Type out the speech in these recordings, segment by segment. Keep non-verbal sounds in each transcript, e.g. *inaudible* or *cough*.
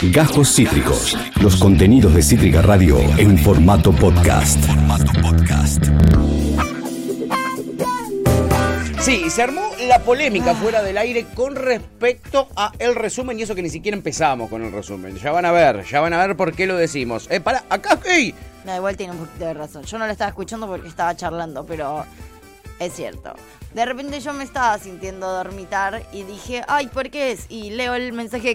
Gajos Cítricos. Los contenidos de Cítrica Radio en formato podcast. Sí, se armó la polémica fuera del aire con respecto a el resumen y eso que ni siquiera empezamos con el resumen. Ya van a ver, ya van a ver por qué lo decimos. Eh, para, acá, hey. No, igual tiene un poquito de razón. Yo no lo estaba escuchando porque estaba charlando, pero es cierto. De repente yo me estaba sintiendo dormitar y dije, ay, ¿por qué es? Y leo el mensaje de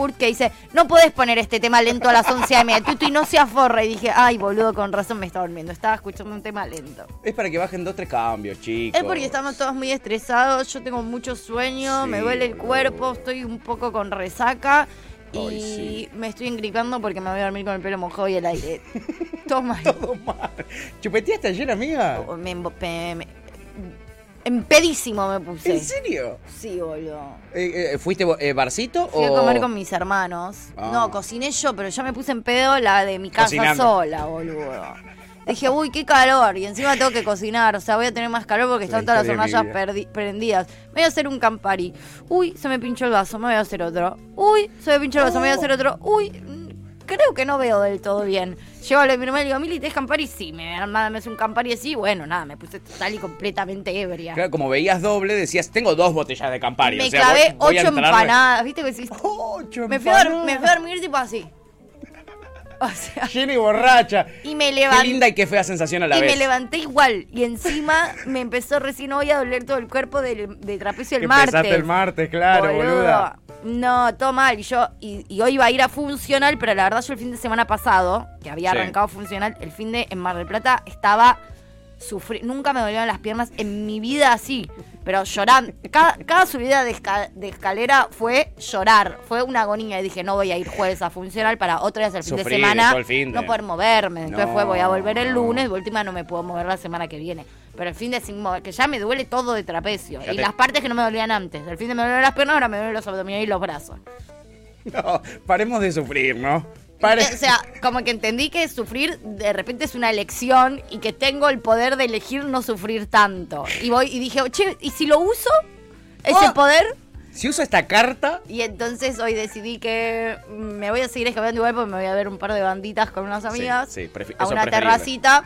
Kurt, que dice, no puedes poner este tema lento a las 11 a.m. Y no se aforra. Y dije, ay, boludo, con razón me estaba durmiendo. Estaba escuchando un tema lento. Es para que bajen dos, tres cambios, chicos. Es porque estamos todos muy estresados, yo tengo mucho sueño, Sí, me duele el cuerpo, estoy un poco con resaca y sí. me estoy engripando porque me voy a dormir con el pelo mojado y el aire. *laughs* Toma. Todo mal. ¿Chupeteaste ayer, amiga? me, pe- me- empedísimo me puse. ¿En serio? Sí, boludo. Eh, eh, ¿Fuiste eh, barcito Fui o...? a comer con mis hermanos. Ah. No, cociné yo, pero yo me puse en pedo la de mi casa Cocinando. sola, boludo. Dije, uy, qué calor. Y encima tengo que cocinar. O sea, voy a tener más calor porque La están todas las hornallas prendidas. Me voy a hacer un campari. Uy, se me pinchó el vaso. Me voy a hacer otro. Uy, se me pinchó el vaso. Me voy a hacer otro. Uy, creo que no veo del todo bien. Llego a la hermana y digo, Mili, ¿tenés campari? Sí, me hace un campari así. Bueno, nada, me puse total y completamente ebria. Claro, como veías doble, decías, tengo dos botellas de Campari. me o sea, clavé voy- voy a ocho empanadas. ¿Viste que decís? *laughs* Ocho Me fui, a empanadas. me fui a dormir tipo así. *laughs* O sea, Llena y borracha. y me Qué levanté. linda y qué fea sensación a la Y vez. me levanté igual. Y encima me empezó recién hoy a doler todo el cuerpo del, de trapecio el Que martes. empezaste el martes, claro, boluda. No, todo mal. Y yo, y, y hoy iba a ir a funcional, pero la verdad yo el fin de semana pasado, que había Sí. arrancado funcional, el fin de en Mar del Plata estaba sufriendo. Nunca me dolieron las piernas en mi vida así. Pero llorando. Cada, cada subida de, esca- de escalera fue llorar. Fue una agonía. Y dije, no voy a ir jueves a funcional para otra vez el fin Sufrir de semana. todo el fin de. No poder moverme. Entonces No, fue, voy a volver el no. lunes. De última no me puedo mover la semana que viene. Pero el fin de sin mover, que ya me duele todo de trapecio. Ya y te- las partes que no me dolían antes. El fin de me dolían las piernas, ahora me duelen los abdominales y los brazos. *laughs* No, paremos de sufrir, ¿no? Pare- O sea, como que entendí que sufrir de repente es una elección y que tengo el poder de elegir no sufrir tanto. Y voy y dije, che, ¿y si lo uso? Ese Oh. poder. Si uso esta carta, Y entonces hoy decidí que me voy a seguir escapando igual porque me voy a ver un par de banditas con unas amigas. sí, a una preferible. terracita.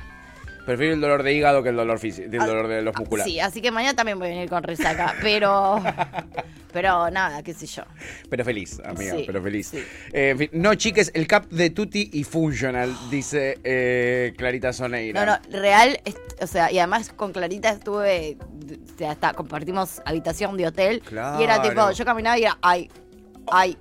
Prefiero el dolor de hígado que el dolor físico, el Ah, dolor de los musculares. Sí, así que mañana también voy a venir con resaca. Pero. *laughs* pero nada, qué sé yo. Pero feliz, amiga, Sí, pero feliz. sí. Eh, en fin, no, chiques, el cap de Tutti y Funcional, *gasps* dice eh, Clarita Soneira. No, no, real, o sea, y además con Clarita estuve, o sea, hasta compartimos habitación de hotel. Claro. Y era tipo, yo caminaba y era, ay, ay,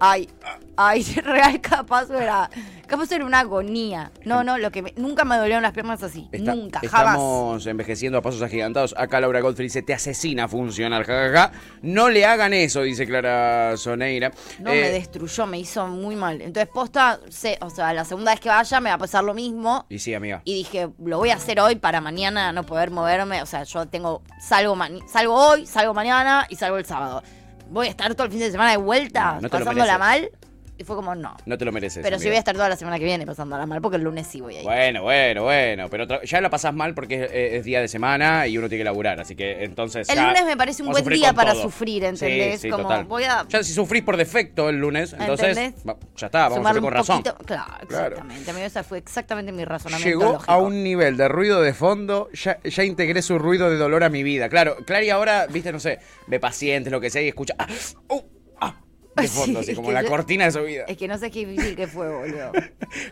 ay, ay, *laughs* real capaz era, capaz era una agonía. No, no, lo que me- nunca me dolieron las piernas así, Está- nunca, jamás. Estamos envejeciendo a pasos agigantados. Acá Laura Godfrey dice, te asesina funcional, jajaja. No le hagan eso, dice Clara Soneira. No, Eh, me destruyó, me hizo muy mal. Entonces, posta, sé, o sea, la segunda vez que vaya me va a pasar lo mismo. Y sí, amiga. Y dije, lo voy a hacer hoy para mañana no poder moverme. O sea, yo tengo, salgo, salgo hoy, salgo mañana y salgo el sábado. Voy a estar todo el fin de semana de vuelta, No, pasándola mal. Y fue como, no. No te lo mereces. Pero amiga. voy a estar toda la semana que viene pasándola mal, porque el lunes sí voy a ir. Bueno, bueno, bueno. Pero ya la pasás mal porque es, es día de semana y uno tiene que laburar. Así que entonces. El ya lunes me parece un buen día para todo. sufrir, ¿entendés? Sí, sí, Como total. voy a- Ya si sufrís por defecto el lunes, entonces. Ya está, vamos a hacer con razón. poquito- Claro, Claro. exactamente. Amigo, ese fue exactamente mi razonamiento. Llegó lógico. a un nivel de ruido de fondo, ya, ya integré su ruido de dolor a mi vida. Claro, Clary ahora, viste, no sé, ve pacientes, lo que sea, y escucha. Ah, uh, de *laughs* Sí, fondo, así como la yo- cortina de su vida. Es que no sé qué difícil que fue, boludo.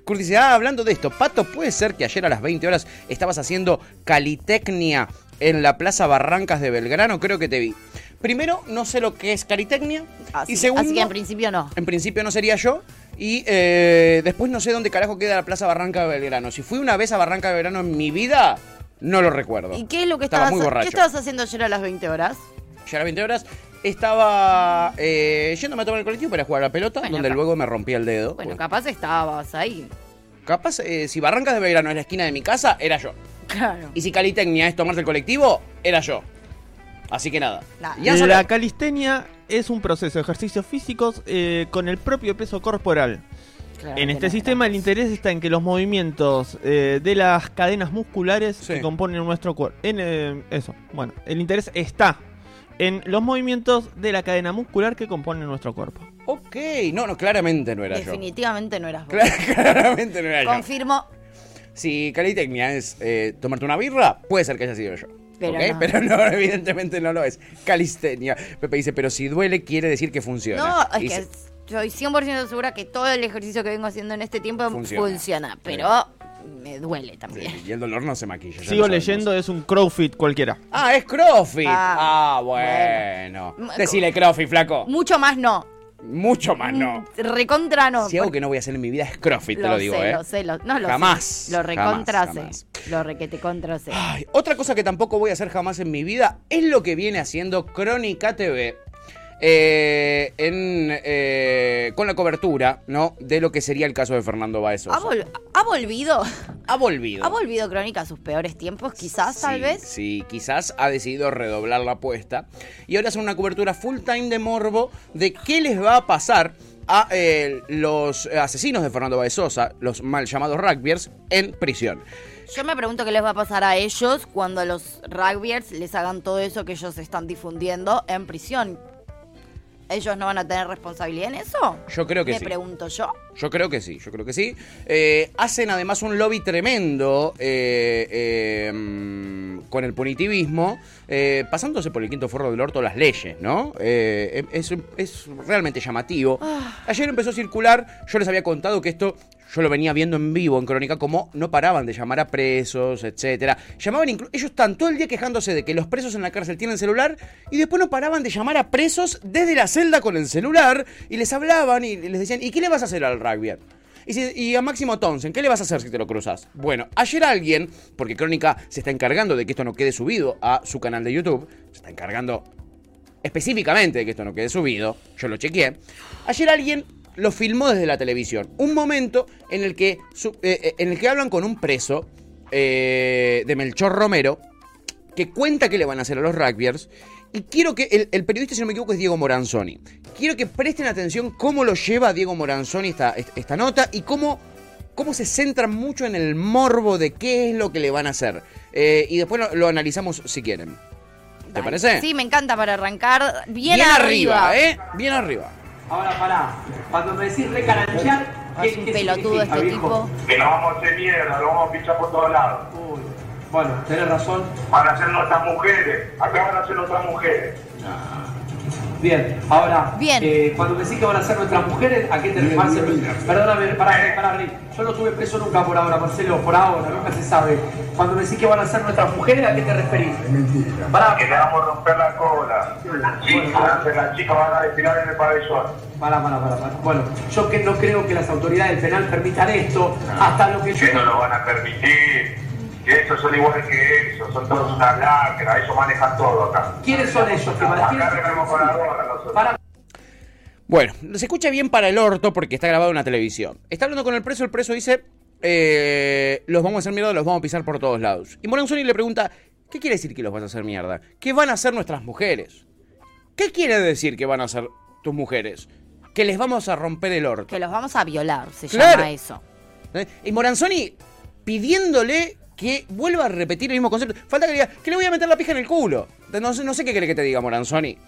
Kurt dice, ah, hablando de esto, Pato, ¿puede ser que ayer a las 20 horas estabas haciendo calitecnia en la Plaza Barrancas de Belgrano? Creo que te vi. Primero, no sé lo que es calitecnia. Así, y segundo, así que en principio no. en principio no sería yo. Y eh, después no sé dónde carajo queda la Plaza Barranca de Belgrano. Si fui una vez a Barranca de Belgrano en mi vida, no lo recuerdo. ¿Y qué es lo que Estaba estabas, muy. ¿qué estabas haciendo ayer a las 20 horas? Ya a las 20 horas estaba eh, yéndome a tomar el colectivo para jugar a la pelota, Bueno, donde luego me rompí el dedo. Bueno, Pues, capaz estabas ahí. capaz, eh, si Barrancas de Belgrano es la esquina de mi casa, era yo. Claro. Y si Calitecnia es tomarse el colectivo, era yo. Así que nada. Nada. Y Anzo La calistenia es un proceso de ejercicios físicos eh, con el propio peso corporal. Claro, En este no, sistema el interés está en que los movimientos eh, de las cadenas musculares Sí. que componen nuestro cuerpo. En eh, eso, bueno, el interés está en los movimientos de la cadena muscular que componen nuestro cuerpo. Ok, no, no, claramente no era yo. Definitivamente no eras vos. Cla- *laughs* claramente no era yo. Confirmo. Si calitecnia es eh, tomarte una birra, puede ser que haya sido yo. Pero no. Pero no, *laughs* evidentemente no lo es. Calistenia. Pepe dice, pero si duele, quiere decir que funciona. No, es Y que se- estoy 100% segura que todo el ejercicio que vengo haciendo en este tiempo Funciona. funciona, pero me duele también. Sí, y el dolor no se maquilla. ya Sigo lo sabemos. leyendo, es un CrossFit cualquiera. Ah, es CrossFit. Ah, Ah, bueno. bueno. Decile CrossFit, flaco. Mucho más no. Mucho más no. Recontra no. Si algo que no voy a hacer en mi vida es CrossFit, te lo lo digo, sé, ¿eh? lo sé, lo, no lo Jamás, sé. Lo recontra jamás, sé. jamás. Lo requete contra sé. Ay, otra cosa que tampoco voy a hacer jamás en mi vida es lo que viene haciendo Crónica TV. Eh, en, eh, con la cobertura, ¿no? De lo que sería el caso de Fernando Baez Sosa. ¿Ha, vol- ha volvido? Ha volvido. ¿Ha volvido Crónica a sus peores tiempos? Quizás, tal vez. Sí, quizás ha decidido redoblar la apuesta. Y ahora hace una cobertura full time de morbo de qué les va a pasar a eh, los asesinos de Fernando Baez Sosa, los mal llamados rugbyers, en prisión. Yo me pregunto qué les va a pasar a ellos cuando a los rugbyers les hagan todo eso que ellos están difundiendo en prisión. ¿Ellos no van a tener responsabilidad en eso? Yo creo que me sí. pregunto yo. Yo creo que sí, yo creo que sí. Eh, hacen además un lobby tremendo eh, eh, mm, con el punitivismo, eh, pasándose por el quinto forro del orto las leyes, ¿no? Eh, es, es realmente llamativo. Ayer empezó a circular, yo les había contado que esto yo lo venía viendo en vivo en Crónica, como no paraban de llamar a presos, etcétera. Llamaban inclu- ellos están todo el día quejándose de que los presos en la cárcel tienen celular y después no paraban de llamar a presos desde la celda con el celular y les hablaban y les decían, ¿y qué le vas a hacer al rugby? Y, y a Máximo Townsend, ¿qué le vas a hacer si te lo cruzas? Bueno, ayer alguien, porque Crónica se está encargando de que esto no quede subido a su canal de YouTube, se está encargando específicamente de que esto no quede subido, yo lo chequeé, ayer alguien lo filmó desde la televisión. Un momento en el que, eh, eh, en el que hablan con un preso eh, de Melchor Romero, que cuenta qué le van a hacer a los rugbyers. Y quiero que el, el periodista, si no me equivoco, es Diego Moranzoni. Quiero que presten atención cómo lo lleva Diego Moranzoni esta, esta nota y cómo, cómo se centra mucho en el morbo de qué es lo que le van a hacer. Eh, y después lo, lo analizamos si quieren. ¿Te Dale. parece? Sí, me encanta para arrancar bien, arriba. ¿eh? Bien arriba. Ahora pará, cuando me decís recaranchear, Ah, Es un pelotudo significa, este viejo? tipo. Que nos vamos a hacer mierda, lo vamos a pichar por todos lados. Uy, bueno, tenés razón. Van a ser nuestras mujeres, acá van a ser nuestras mujeres. Bien, ahora, Bien. eh, cuando me decís que van a ser nuestras mujeres, ¿a qué te refieres? Perdóname, pará, pará, Rick. Yo no estuve preso nunca por ahora, Marcelo, por ahora, nunca se sabe. Cuando me decís que van a ser nuestras mujeres, ¿a qué te referís? Mentira. Pará, Que le vamos a romper la cola. Sí, las chicas van a desfilar en el pabellón. pará, pará, pará, pará. Bueno, yo que no creo que las autoridades del penal permitan esto, hasta lo que yo... Que no lo van a permitir. Que estos son iguales que esos, son todos una lacra, ellos manejan todo acá. ¿Quiénes son ellos que van Acá tenemos con la gorra nosotros. Pará, Bueno, se escucha bien para el orto porque está grabado en la televisión. Está hablando con el preso, el preso dice, eh, los vamos a hacer mierda, los vamos a pisar por todos lados. Y Moranzoni le pregunta, ¿qué quiere decir que los vas a hacer mierda? ¿Qué van a hacer nuestras mujeres? ¿Qué quiere decir que van a hacer tus mujeres? Que les vamos a romper el orto. Que los vamos a violar, se Claro. llama eso. ¿Eh? Y Moranzoni pidiéndole que vuelva a repetir el mismo concepto. Falta que le diga, que le voy a meter la pija en el culo. No sé, no sé qué quiere que te diga Moranzoni.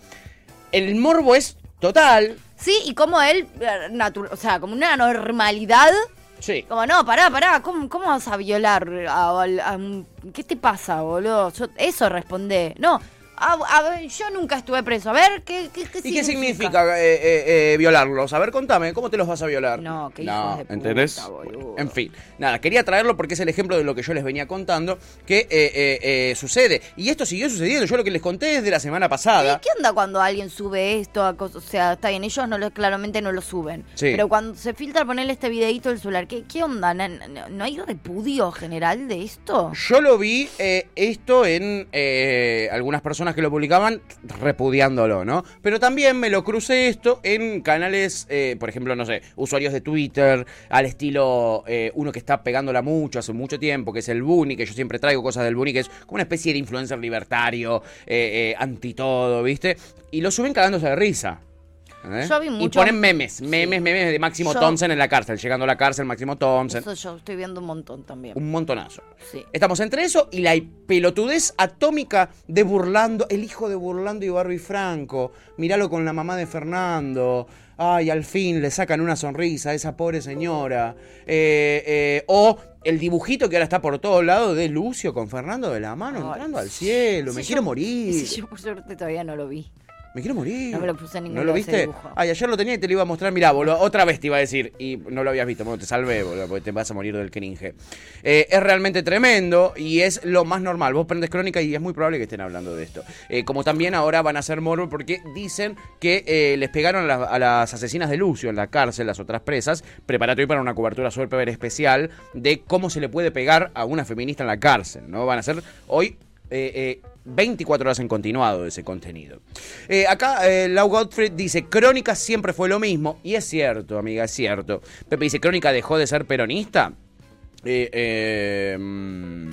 El morbo es total. Sí, y como él, eh, natu- o sea, como una normalidad. Sí. Como, no, pará, pará, ¿cómo, cómo vas a violar a, a- a un- ¿Qué te pasa, boludo? Yo- eso responde. No, a, a ver, yo nunca estuve preso. A ver, ¿qué, qué, qué ¿Y qué significa eh, eh, eh, violarlos? A ver, contame, ¿cómo te los vas a violar? No, qué hijos de puta, ¿entendés? boludo. En fin, nada, quería traerlo porque es el ejemplo de lo que yo les venía contando que eh, eh, eh, sucede. Y esto siguió sucediendo, yo lo que les conté desde la semana ¿Y pasada. qué onda cuando alguien sube esto? A o sea, está bien, ellos no lo, claramente no lo suben. Sí. Pero cuando se filtra ponerle este videito del celular, ¿qué, qué onda? ¿No, no- no hay repudio general de esto? Yo lo vi eh, esto en eh, algunas personas que lo publicaban repudiándolo, ¿no? Pero también me lo crucé esto en canales, eh, por ejemplo, no sé, usuarios de Twitter, al estilo eh, uno que está pegándola mucho hace mucho tiempo, que es el Bunny, que yo siempre traigo cosas del Bunny, que es como una especie de influencer libertario, eh, eh, anti todo, ¿viste? Y lo suben cagándose de risa. ¿Eh? Yo vi Y ponen memes, memes, memes de Máximo Yo- Thompson en la cárcel, llegando a la cárcel, Máximo Thompson. Eso yo estoy viendo un montón también. Un montonazo. Sí. Estamos entre eso y la pelotudez atómica de Burlando, el hijo de Burlando y Barbie Franco. Míralo con la mamá de Fernando. ay, al fin le sacan una sonrisa a esa pobre señora. Eh, eh, o el dibujito que ahora está por todos lados de Lucio con Fernando de la mano Ay, entrando al cielo. Me yo- quiero morir. ese yo por suerte todavía no lo vi. Me quiero morir. No me lo puse en ningún ¿No lo viste? dibujo. Ay, ayer lo tenía y te lo iba a mostrar. Mirá, boludo, otra vez te iba a decir. Y no lo habías visto. Bueno, te salvé, boludo, porque te vas a morir del cringe. Eh, es realmente tremendo y es lo más normal. Vos prendes crónica y es muy probable que estén hablando de esto. Eh, como también ahora van a hacer morbo porque dicen que eh, les pegaron a, las- a las asesinas de Lucio en la cárcel, las otras presas. Prepárate hoy para una cobertura súper especial de cómo se le puede pegar a una feminista en la cárcel, ¿no? Van a ser hoy eh, eh, 24 horas en continuado de ese contenido. Eh, acá eh, Lau Gottfried dice, Crónica siempre fue lo mismo. Y es cierto, amiga, es cierto. Pepe dice, Crónica dejó de ser peronista. Eh, eh,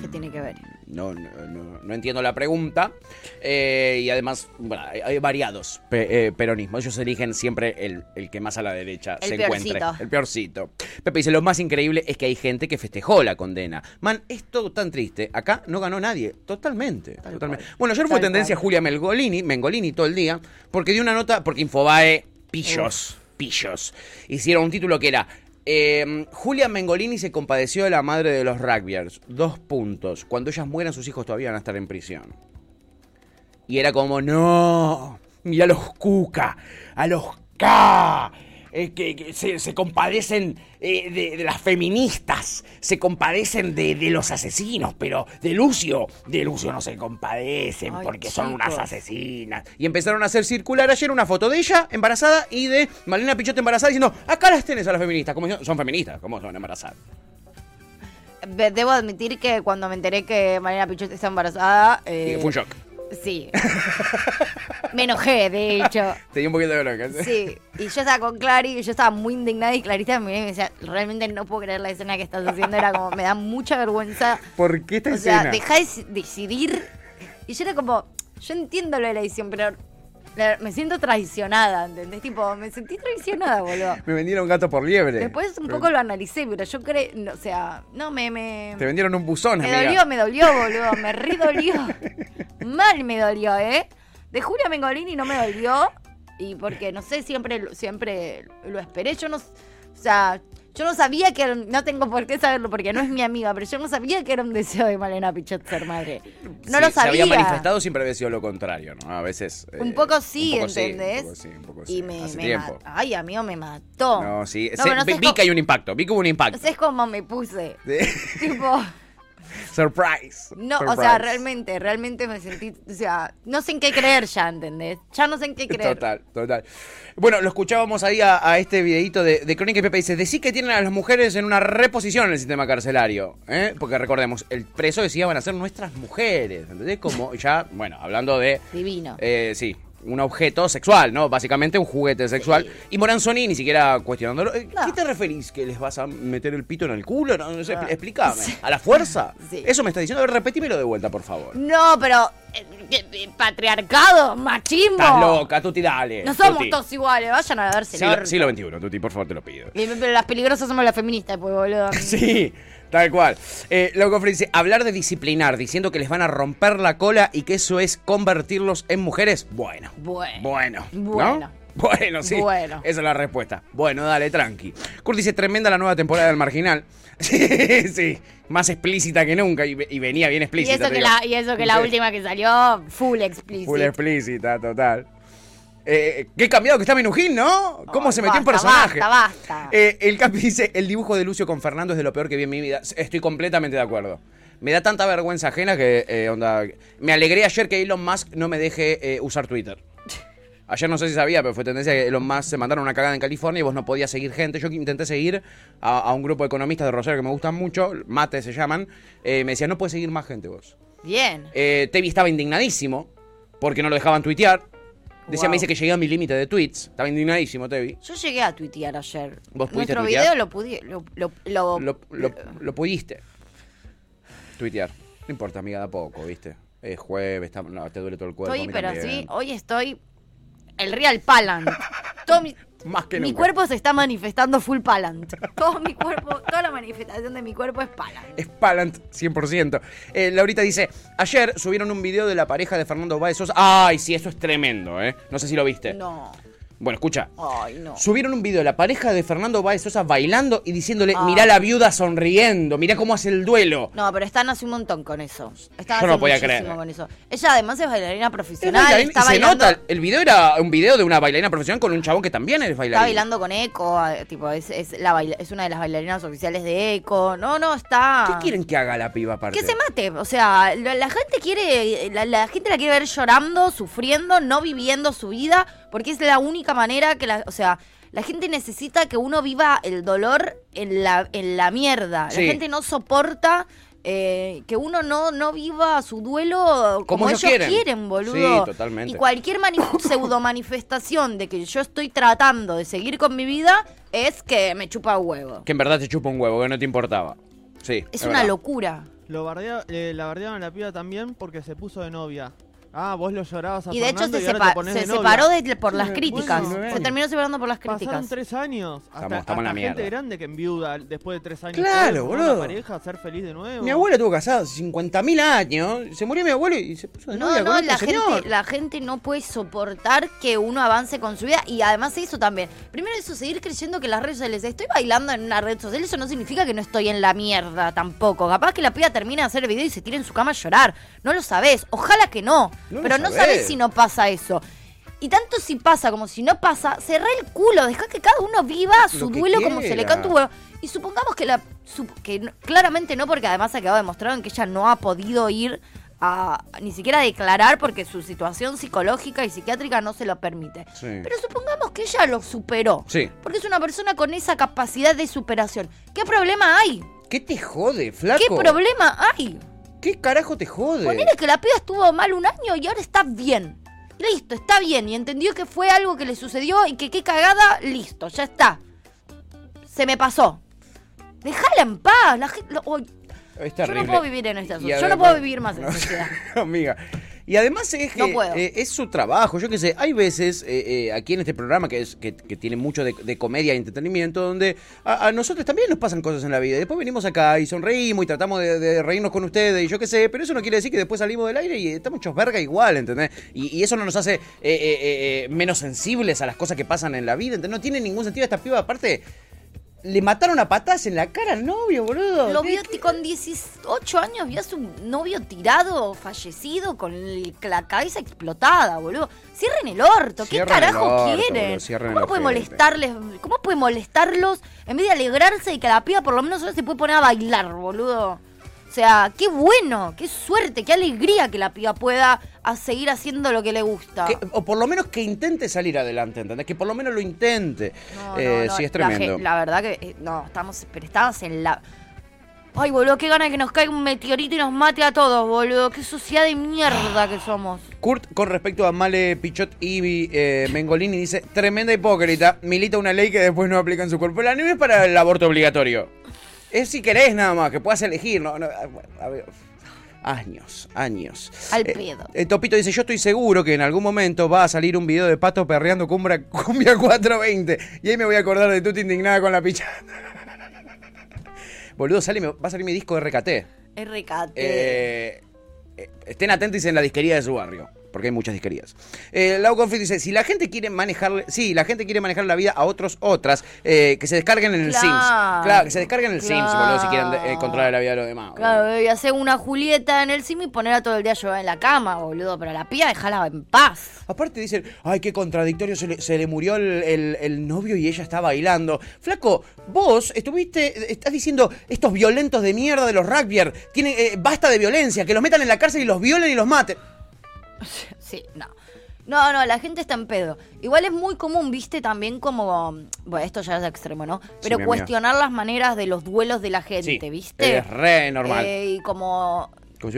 ¿Qué tiene que ver? No, no, no- no entiendo la pregunta. Eh, y además, bueno, hay, variados pe- eh, peronismos. Ellos eligen siempre el, el que más a la derecha El se peorcito. encuentre. El peorcito. Pepe dice, lo más increíble es que hay gente que festejó la condena. Man, es todo tan triste. Acá no ganó nadie. Totalmente. totalmente. cual. Bueno, ayer fue Tal tendencia cual. Julia Melgolini, Mengolini todo el día, porque dio una nota, porque Infobae, pillos, pillos. Hicieron un título que era... eh, Julia Mengolini se compadeció de la madre de los rugbyers. Dos puntos. Cuando ellas mueran, sus hijos todavía van a estar en prisión. Y era como, no, mira a los Cuca, a los K, eh, que, que se, se compadecen eh, de, de las feministas, se compadecen de, de los asesinos, pero de Lucio, de Lucio no se compadecen Ay, porque son unas asesinas. Y empezaron a hacer circular ayer una foto de ella embarazada y de Malena Pichote embarazada diciendo, acá las tenés a las feministas, como son feministas, ¿cómo son embarazadas? Debo admitir que cuando me enteré que Marina Pichot está embarazada... Eh, fue un shock. Sí. *laughs* me enojé, de hecho. *laughs* Te di un poquito de bronca. Sí, y yo estaba con Clary, y yo estaba muy indignada y Clarita me decía, realmente no puedo creer la escena que estás haciendo, era como, me da mucha vergüenza. ¿Por qué esta O sea, escena? deja de deci- decidir. Y yo era como, yo entiendo lo de la edición, pero me siento traicionada, ¿entendés? Tipo, me sentí traicionada, boludo. Me vendieron gato por liebre. Después un poco lo analicé, pero yo creo, no, o sea, no me... me... Te vendieron un buzón, Me amiga. dolió, me dolió, boludo. Me re dolió. *laughs* Mal me dolió, ¿eh? De Julia Mengolini no me dolió. Y porque, no sé, siempre, lo- siempre lo esperé. Yo no... O sea, yo no sabía que era... un- No tengo por qué saberlo porque no es mi amiga, pero yo no sabía que era un deseo de Malena Pichot ser madre. No Sí, lo Se sabía. había manifestado, siempre había sido lo contrario, ¿no? A veces. Un eh, poco sí, un poco sí, ¿entendés? un poco sí, un poco sí. Y me, Hace me tiempo. Ay, amigo, me mató. No, sí. No, Se- pero no vi, que hay un impacto, vi que hubo un impacto. No sé cómo me puse. Sí. tipo... *laughs* *laughs* Surprise. No, o sea, realmente, realmente me sentí, o sea, no sé en qué creer ya, ¿entendés? Ya no sé en qué creer. Total, total. Bueno, lo escuchábamos ahí a, a este videito de, de Crónica y Pepe. Dice, decí que tienen a las mujeres en una reposición en el sistema carcelario. ¿eh? Porque recordemos, el preso decía van a ser nuestras mujeres. ¿Entendés? Como ya, bueno, hablando de... Divino. Eh, sí, un objeto sexual, ¿no? Básicamente un juguete sexual. Y Moranzoni ni siquiera cuestionándolo. Eh, No. ¿Qué te referís? ¿Que les vas a meter el pito en el culo? No, no sé, Ah. explícame. ¿A la fuerza? *laughs* Sí. Eso me está diciendo. A ver, repetímelo de vuelta, por favor. No, pero eh, ¿qué- qué- patriarcado, machismo. Estás loca, Tuti, dale. No somos Tuti. todos iguales, vayan a el Siglo, siglo XXI, Tuti, por favor, te lo pido. Pero las peligrosas somos las feministas, pues, boludo. *laughs* Sí, tal cual. Eh, Loco dice, hablar de disciplinar, diciendo que les van a romper la cola y que eso es convertirlos en mujeres. Bueno. Bueno. Bueno. ¿no? Bueno. Bueno, sí. Bueno. Esa es la respuesta. Bueno, dale, tranqui. Kurt dice, tremenda la nueva temporada del Marginal. *laughs* Sí, sí. Más explícita que nunca y, y venía bien Y explícita. eso, te que la, y eso que la última que salió, full explícita. Full explícita, total. Eh, qué cambiado que está Minujín, ¿no? ¿Cómo se metió en personaje? basta, basta. Eh, el Capi dice, el dibujo de Lucio con Fernando es de lo peor que vi en mi vida. Estoy completamente de acuerdo. Me da tanta vergüenza ajena que, eh, onda, me alegré ayer que Elon Musk no me deje eh, usar Twitter. Ayer no sé si sabía, pero fue tendencia que Elon Musk se mandaron una cagada en California y vos no podías seguir gente. Yo intenté seguir a, a un grupo de economistas de Rosario que me gustan mucho, Mate se llaman. eh, me decían, no puedes seguir más gente vos. Bien. Eh, Tevi estaba indignadísimo porque no lo dejaban tuitear. Decía, Wow. me dice que llegué a mi límite de tweets. Estaba indignadísimo, Tevi. Yo llegué a tuitear ayer. ¿Vos pudiste Nuestro tuitear? video lo pude. Lo, lo, lo- Lo, pudiste tuitear. No importa, amiga, da poco, ¿viste? Es jueves, está- no, te duele todo el cuerpo. estoy, pero sí, hoy estoy. El real palant. Todo mi, Más que mi nunca. cuerpo se está manifestando full palant. Todo mi cuerpo, toda la manifestación de mi cuerpo es palant. Es Palant 100%. Eh, Laurita dice, ayer subieron un video de la pareja de Fernando Baez Sosa. Ay, sí, eso es tremendo, ¿eh? No sé si lo viste. No. Bueno, escucha. Ay, no. Subieron un video de la pareja de Fernando Báez Sosa bailando y diciéndole, Ah. mirá la viuda sonriendo, mirá cómo hace el duelo. No, pero están hace un montón con eso. Están Yo no podía creer. con eso. Ella además es bailarina Es profesional. bailarina está se bailando, nota, el video era un video de una bailarina profesional con un chabón que también es bailarín. Está bailando con Eco, tipo, es, es, la baila- es una de las bailarinas oficiales de Eco. No, no, está. ¿Qué quieren que haga la piba aparte? Que se mate, o sea, la, la gente quiere, la, la gente la quiere ver llorando, sufriendo, no viviendo su vida, porque es la única manera que la, o sea, la gente necesita que uno viva el dolor en la, en la mierda. Sí. La gente no soporta eh, que uno no, no viva su duelo como, Como ellos, ellos quieren. quieren. boludo. Sí, totalmente. Y cualquier mani- pseudo manifestación de que yo estoy tratando de seguir con mi vida es que me chupa huevo. Que en verdad te chupa un huevo, que no te importaba. Sí. Es es una verdad. locura. Lo bardea- eh, la bardearon a la piba también porque se puso de novia. Ah, vos lo llorabas a Y de hecho Fernando se, y ahora sepa- te pones se de novia. separó de- por las bueno, críticas. bueno. se terminó separando por las Pasaron críticas. tres años. Hasta, Estamos- estamos en la hasta gente mierda. grande que enviuda después de tres años. Claro, puede formar boludo. Una pareja, ser feliz de nuevo. Mi abuela estuvo casada hace 50.000 años, se murió mi abuelo y se puso de No, novia no, con la otro señor. gente, la gente no puede soportar que uno avance con su vida y además eso también. Primero eso, seguir creyendo que las redes sociales, estoy bailando en una red social, eso no significa que no estoy en la mierda tampoco. Capaz que la piba termina de hacer el video y se tira en su cama a llorar. No lo sabés, ojalá que no, No pero no sabés si no pasa eso. Y tanto si pasa como si no pasa, cerrá el culo, dejá que cada uno viva su duelo como se le canta un huevo. Y supongamos que la que no- claramente no, porque además ha quedado demostrado en que ella no ha podido ir a ni siquiera a declarar porque su situación psicológica y psiquiátrica no se lo permite. Sí. Pero supongamos que ella lo superó. Sí. Porque es una persona con esa capacidad de superación. ¿Qué problema hay? ¿Qué te jode, flaco? ¿Qué problema hay? ¿Qué carajo te jode? Ponele que la piba estuvo mal un año y ahora está bien. Listo, está bien. Y entendió que fue algo que le sucedió y que qué cagada, listo, ya está. Se me pasó. Déjala en paz. La gente, lo- yo no puedo vivir en esta sociedad. Yo no puedo vivir más en esta *laughs* sociedad. Amiga. Y además es que No eh, es su trabajo. Yo qué sé, hay veces eh, eh, aquí en este programa que, es, que, que tiene mucho de, de comedia y entretenimiento, donde a, a nosotros también nos pasan cosas en la vida. Después venimos acá y sonreímos y tratamos de, de reírnos con ustedes y yo qué sé, pero eso no quiere decir que después salimos del aire y estamos hechos verga igual, ¿entendés? Y, y eso no nos hace eh, eh, eh, eh, menos sensibles a las cosas que pasan en la vida, ¿entendés? No tiene ningún sentido esta piba, aparte. Le mataron a patas en la cara al novio, boludo. Lo ¿Qué- vio con 18 años, vio a su novio tirado, fallecido, con el- la cabeza explotada, boludo. Cierren el orto, ¿qué Cierren carajo orto, quieren? boludo, ¿Cómo puede molestarles? ¿Cómo puede molestarlos en vez de alegrarse y que la piba por lo menos ahora se puede poner a bailar, boludo? O sea, qué bueno, qué suerte, qué alegría que la piba pueda a seguir haciendo lo que le gusta. Que- o por lo menos que intente salir adelante, ¿entendés? Que por lo menos lo intente. No, Eh, no, no, sí, es tremendo. La, verdad que eh, no, estamos, pero estamos en la. Ay, boludo, qué gana que nos caiga un meteorito y nos mate a todos, boludo. Qué sociedad de mierda que somos. Kurt, con respecto a Male Pichot y eh, Mengolini, dice: Tremenda hipócrita, milita una ley que después no aplica en su cuerpo. La no es para el aborto obligatorio. Es si querés nada más, que puedas elegir. No, no, ah, a ver. Años, años. Al Eh, pedo. eh, Topito dice, yo estoy seguro que en algún momento va a salir un video de Pato perreando cumbia, cumbia 420. Y ahí me voy a acordar de Tuti indignada con la pichata. *laughs* Boludo, sale, va a salir mi disco de RKT. RKT. Eh, eh, estén atentos en la disquería de su barrio. Porque hay muchas disquerías. Eh, Lau Confit dice: Si la gente quiere manejar. Sí, la gente quiere manejar la vida a otros, otras. eh, que se descarguen en el Claro, Sims. Claro, que se descarguen en el Sims, boludo, si quieren claro. eh, controlar la vida de los demás. boludo. Claro, y hacer una Julieta en el sim y ponerla todo el día llorar en la cama, boludo. Pero a la piba déjala en paz. Aparte dicen, ay, qué contradictorio, se le, se le murió el, el- el novio y ella está bailando. Flaco, vos estuviste, estás diciendo, estos violentos de mierda de los rugbyers, tienen, eh, basta de violencia, que los metan en la cárcel y los violen y los maten. *laughs* Sí, no. No, no, la gente está en pedo. Igual es muy común, viste, también como. Bueno, esto ya es extremo, ¿no? Pero cuestionar las maneras de los duelos de la gente, Sí, ¿viste? es re normal. Eh, y como.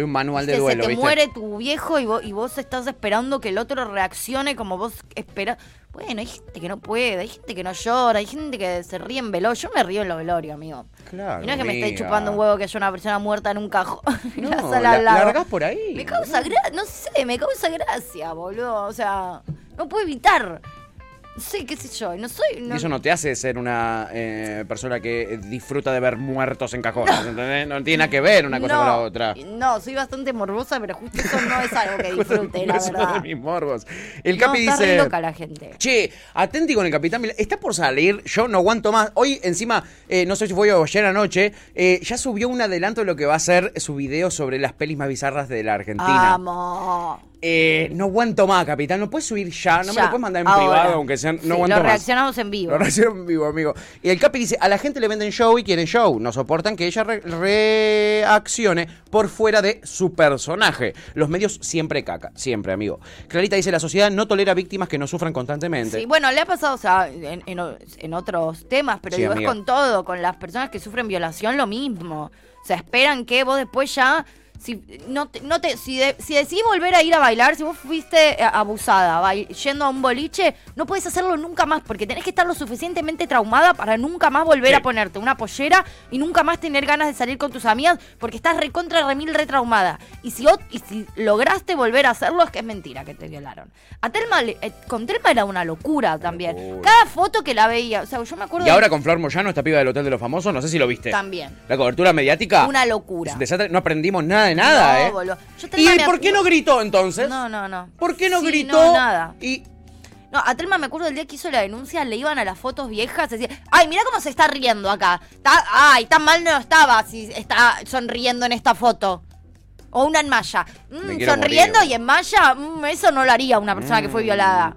Un manual de duelo, se te ¿viste? muere tu viejo y vos, y vos estás esperando que el otro reaccione como vos esperas. Bueno, hay gente que no puede, hay gente que no llora, hay gente que se ríe en velorio. Yo me río en los velorios, amigo. Claro, Y no es que me esté chupando un huevo que haya una persona muerta en un cajón. *laughs* en la No, sala la- al lado. largás por ahí. Me causa gracia, no sé, me causa gracia, boludo. O sea, no puedo evitar. Sí, qué sé yo. No soy. Y No, eso no te hace ser una eh, persona que disfruta de ver muertos en cajones, ¿entendés? No tiene nada que ver una cosa no, con la otra. No, soy bastante morbosa, pero justo eso no es algo que *laughs* disfrute, no la es uno verdad. de mis morbos. El no, Capi está re dice... loca la gente. Che, atenti con el Capitán Milei. Está por salir, yo no aguanto más. Hoy, encima, eh, no sé si fue ayer anoche, eh, ya subió un adelanto de lo que va a ser su video sobre las pelis más bizarras de la Argentina. Vamos. Eh, no aguanto más, Capitán. ¿No puedes subir ya? ¿No me lo puedes mandar en ahora. privado, aunque sean... No Sí, aguanto lo más. reaccionamos en vivo. Lo reacciono en vivo, amigo. Y el Capi dice, a la gente le venden show y quieren show. No soportan que ella re- reaccione por fuera de su personaje. Los medios siempre caca, siempre, amigo. Clarita dice, la sociedad no tolera víctimas que no sufran constantemente. Sí, bueno, le ha pasado, o sea, en, en o- en otros temas, pero Sí, digo, es con todo, con las personas que sufren violación lo mismo. O sea, esperan que vos después ya, si no te, no te, si, de- si decidís volver a ir a bailar, si vos fuiste eh, abusada, yendo a un boliche, no puedes hacerlo nunca más, porque tenés que estar lo suficientemente traumada para nunca más volver Sí. a ponerte una pollera y nunca más tener ganas de salir con tus amigas, porque estás recontra remil retraumada. Y si, y si lograste volver a hacerlo, es que es mentira que te violaron. A Telma, eh, con Telma era una locura también. Cada foto que la veía, o sea, yo me acuerdo Y ahora de- con Flor Moyano, esta piba del Hotel de los Famosos, no sé si lo viste. también. La cobertura mediática. Una locura. desastre, No aprendimos nada de nada, No, ¿eh? boludo. Yo ¿Y me por qué no gritó entonces? No, no, no. ¿Por qué no Sí, gritó? no, nada. Y No, a Telma me acuerdo del día que hizo la denuncia, le iban a las fotos viejas decía, ay, mira cómo se está riendo acá. Está- ay, tan mal no estaba si está sonriendo en esta foto. O una en malla. Mm, sonriendo morir. y en malla, mm, eso no lo haría una persona que fue Mm. violada.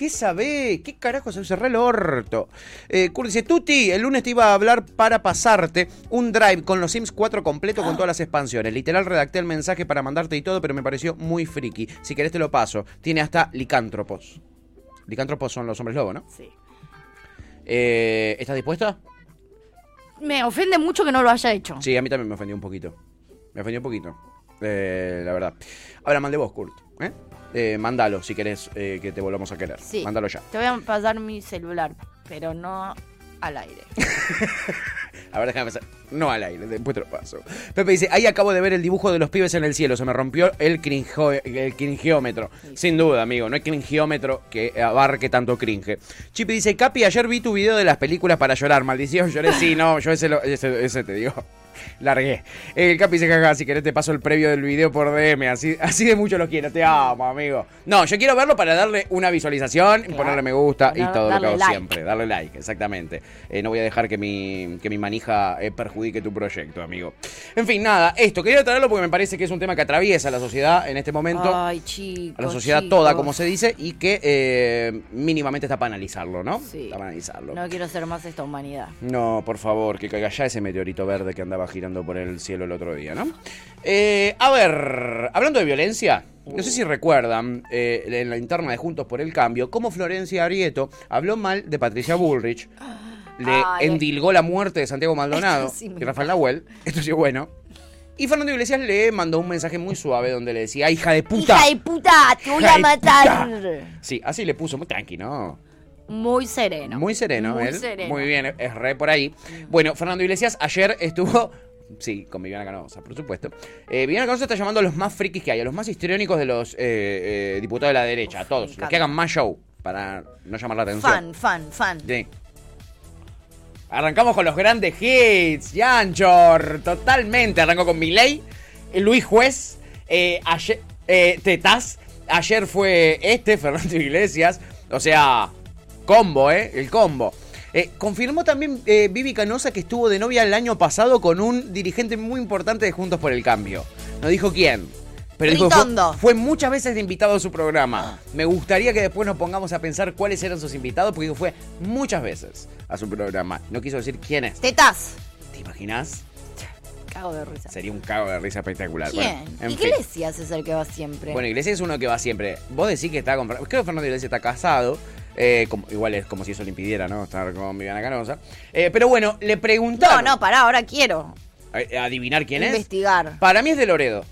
¿Qué sabe? ¿Qué carajo se cerró el orto? Eh, Kurt dice, Tuti, el lunes te iba a hablar para pasarte un drive con los Sims 4 completo con todas las expansiones. Literal redacté el mensaje para mandarte y todo, pero me pareció muy friki. Si querés te lo paso. Tiene hasta licántropos. Licántropos son los hombres lobo, ¿no? Sí. Eh, ¿Estás dispuesta? Me ofende mucho que no lo haya hecho. Sí, a mí también me ofendió un poquito. Me ofendió un poquito. Eh, la verdad. Ahora mande vos, Kurt. ¿eh? Eh, mándalo si querés eh, que te volvamos a querer. Sí. Mándalo ya. Te voy a pasar mi celular, pero no al aire. *laughs* A ver, déjame pensar. No al aire, después te lo paso. Pepe dice, ahí acabo de ver el dibujo de los pibes en el cielo. Se me rompió el, cringeo- el cringeómetro. Sin duda, amigo. No hay cringeómetro que abarque tanto cringe. Chipi dice, Capi, ayer vi tu video de las películas para llorar. Maldición, lloré. Sí, no, yo ese, lo- ese, ese te digo. Largué. El Capi dice, jaja, si querés te paso el previo del video por DM. Así, así de mucho lo quiero. Te amo, amigo. No, yo quiero verlo para darle una visualización, Claro. ponerle me gusta y todo lo que hago like. siempre. Darle like, exactamente. Eh, no voy a dejar que mi, que mi manija eh, perjudique tu proyecto, amigo. En fin, nada, esto. Quería traerlo porque me parece que es un tema que atraviesa la sociedad en este momento. Ay, chicos. a la sociedad chicos. toda, como se dice, y que eh, mínimamente está para analizarlo, ¿no? Sí. Está para analizarlo. No quiero ser más esta humanidad. No, por favor, que caiga ya ese meteorito verde que andaba girando por el cielo el otro día, ¿no? Eh, a ver, hablando de violencia, no sé si recuerdan eh, en la interna de Juntos por el Cambio, cómo Florencia Arieto habló mal de Patricia Bullrich, le Ay. endilgó la muerte de Santiago Maldonado sí y Rafael Nahuel, esto sí bueno. Y Fernando Iglesias le mandó un mensaje muy suave donde le decía, hija de puta. ¡Hija de puta! ¡Te voy a matar! puta". Sí, así le puso, muy tranqui, ¿no? Muy sereno. Muy sereno, Muy él. sereno. Muy bien, es re por ahí. Bueno, Fernando Iglesias ayer estuvo. *laughs* Sí, con Viviana Canosa, por supuesto. Eh, Viviana Canosa está llamando a los más frikis que hay, a los más histriónicos de los eh, eh, diputados de la derecha, a todos, los que hagan más show, para no llamar la atención. Fan, fan, fan. Sí. Arrancamos con los grandes hits, Yanchor, totalmente. Arrancó con Milei, eh, Luis Juez, eh, ayer, Tetaz, ayer fue este, *laughs* Fernando Iglesias, o sea, combo, ¿eh? El combo. Eh, confirmó también eh, Vivi Canosa que estuvo de novia el año pasado con un dirigente muy importante de Juntos por el Cambio. No dijo quién. Pero dijo fue, fue muchas veces de invitado a su programa. Me gustaría que después nos pongamos a pensar cuáles eran sus invitados, porque fue muchas veces a su programa. No quiso decir quién es. Tetas. ¿Te imaginas? Cago de risa. Sería un cago de risa espectacular. ¿Quién? Bueno, ¿Y fin. Iglesias es el que va siempre? Bueno, Iglesias es uno que va siempre. Vos decís que está con. Creo que Fernando Iglesias está casado. Eh, como- igual es como si eso le impidiera, ¿no? Estar con Viviana Canosa. Eh, pero bueno, le no, preguntaron. no, pará, ahora quiero eh, adivinar quién es. investigar. Para mí es de Loredo.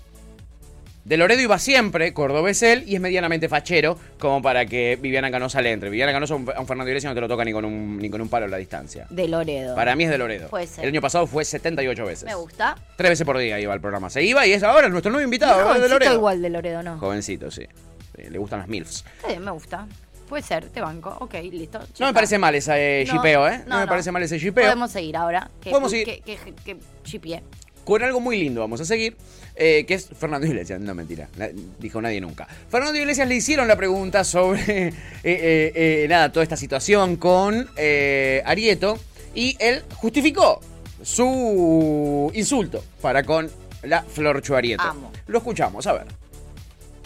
De Loredo iba siempre, cordobés él, y es medianamente fachero, como para que Viviana Canosa le entre. Viviana Canosa a un, Fernando Iglesias no te lo toca ni con un, ni con un palo a la distancia. De Loredo. Para mí es de Loredo. Puede ser. El año pasado fue 78 veces. Me gusta. Tres veces por día iba al programa. Se iba y es ahora nuestro nuevo invitado, ¿eh? de Loredo. igual de Loredo, ¿no? Jovencito, sí. Sí, Le gustan las MILFs. Sí, me gusta. Puede ser, te banco. Ok, listo. No me parece mal ese No, shipeo, ¿eh? No, no, me no. parece mal ese shipeo. Podemos seguir ahora. Que, Podemos seguir. Que, que, que shipeé. Con algo muy lindo vamos a seguir, eh, que es Fernando Iglesias. No, mentira, na- dijo nadie nunca. Fernando Iglesias le hicieron la pregunta sobre, *laughs* eh, eh, eh, nada, toda esta situación con eh, Arieto y él justificó su insulto para con la Florchu Arieto. Amo. Lo escuchamos, a ver.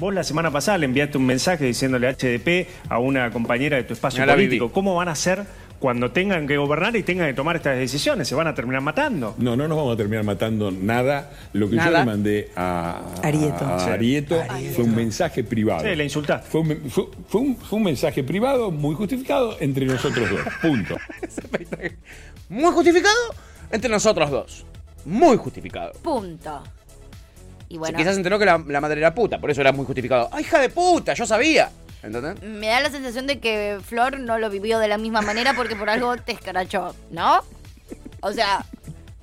Vos la semana pasada le enviaste un mensaje diciéndole HDP a una compañera de tu espacio político. viví. ¿Cómo van a hacer cuando tengan que gobernar y tengan que tomar estas decisiones? ¿Se van a terminar matando? No, no nos vamos a terminar matando nada. Lo que yo le mandé a Arieto. a Sí. Arieto fue un mensaje privado. Sí, le insultaste. Fue un, fue- fue un- fue un mensaje privado muy justificado entre nosotros dos. Punto. *laughs* Muy justificado entre nosotros dos. Muy justificado. Punto. Y bueno, Quizás enteró que la, la madre era puta, por eso era muy justificado. ¡Ay, hija de puta! Yo sabía. ¿Entendés? me da la sensación de que Flor no lo vivió de la misma manera porque por algo te escarachó, ¿no? O sea,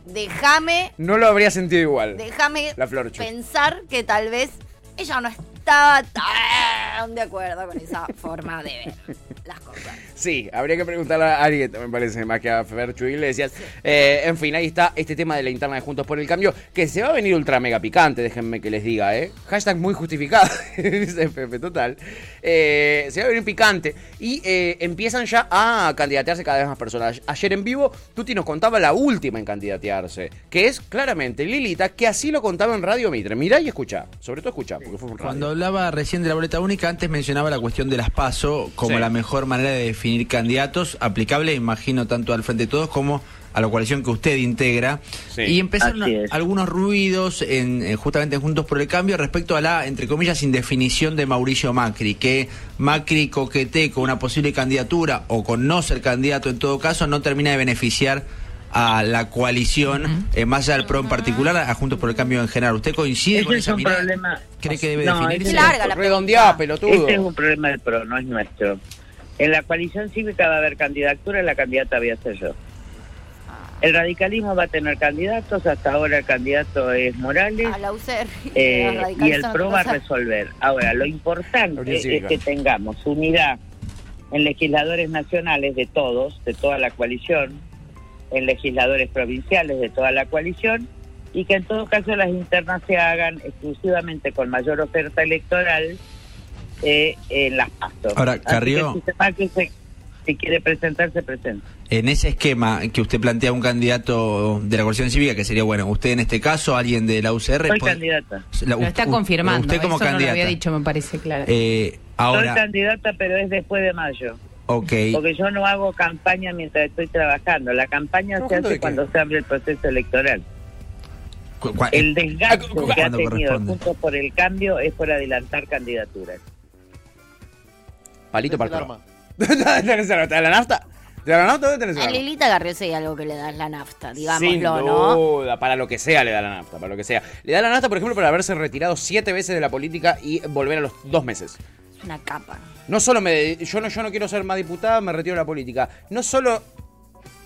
déjame, No lo habría sentido igual. déjame pensar que tal vez ella no estaba tan de acuerdo con esa forma de ver las cosas. Sí, habría que preguntarle a Arieta, me parece, más que a Ferchu Iglesias. Eh, en fin, ahí está este tema de la interna de Juntos por el Cambio, que se va a venir ultra mega picante, déjenme que les diga, ¿eh? Hashtag muy justificado, *laughs* dice Pepe, total. Eh, se va a venir picante y eh, empiezan ya a candidatearse cada vez más personas. Ayer en vivo, Tuti nos contaba la última en candidatearse, que es claramente Lilita, que así lo contaba en Radio Mitre. Mirá y escuchá, sobre todo escuchá, porque fue un radio. Cuando hablaba recién de la boleta única, antes mencionaba la cuestión de las PASO como Sí. la mejor manera de definir candidatos, aplicable, imagino, tanto al Frente de Todos como a la coalición que usted integra. Sí. Y empezaron es. algunos ruidos en, eh, justamente en Juntos por el Cambio respecto a la, entre comillas, indefinición de Mauricio Macri, que Macri coquetee con una posible candidatura o con no ser candidato en todo caso, no termina de beneficiar a la coalición, eh, más allá del PRO en particular, a Juntos por el Cambio en general. ¿Usted coincide Ese con es esa un mirada? problema. ¿Cree que debe No, definirse? Larga la Redondeá, pregunta. pelotudo. Este es un problema del PRO, no es nuestro. En la coalición cívica va a haber candidatura, la candidata voy a ser yo. El radicalismo va a tener candidatos, hasta ahora el candidato es Morales. A la UCR. eh, y el PRO va a resolver. Ahora, lo importante es que tengamos unidad en legisladores nacionales de todos, de toda la coalición, en legisladores provinciales de toda la coalición, y que en todo caso las internas se hagan exclusivamente con mayor oferta electoral eh, en las pastos. Ahora, Así Carrió. que si, se- se- si quiere presentarse, presenta. En ese esquema que usted plantea un candidato de la coalición cívica, que sería, bueno, usted en este caso, alguien de la UCR. Soy puede- candidata. la- Lo está u- confirmando. Usted como Eso no lo candidata. había dicho, me parece claro. Eh, Soy ahora, candidata, pero es después de mayo. ok. Porque yo no hago campaña mientras estoy trabajando. La campaña se ¿Trabajando de hace cuando se abre el proceso electoral. El desgaste que ha tenido. Juntos por el Cambio es por adelantar candidaturas. Palito para el arma. *laughs* ¿Tenés la ¿Te da la nafta? ¿Te da la nafta o tenés el A? Lilita Garrios hay algo que le das la nafta, Sin digámoslo, ¿no? duda, para lo que sea le da la nafta, para lo que sea. Le da la nafta, por ejemplo, por haberse retirado siete veces de la política y volver a los dos meses. Es una capa. No solo me... Yo no, yo no quiero ser más diputada, me retiro de la política. No solo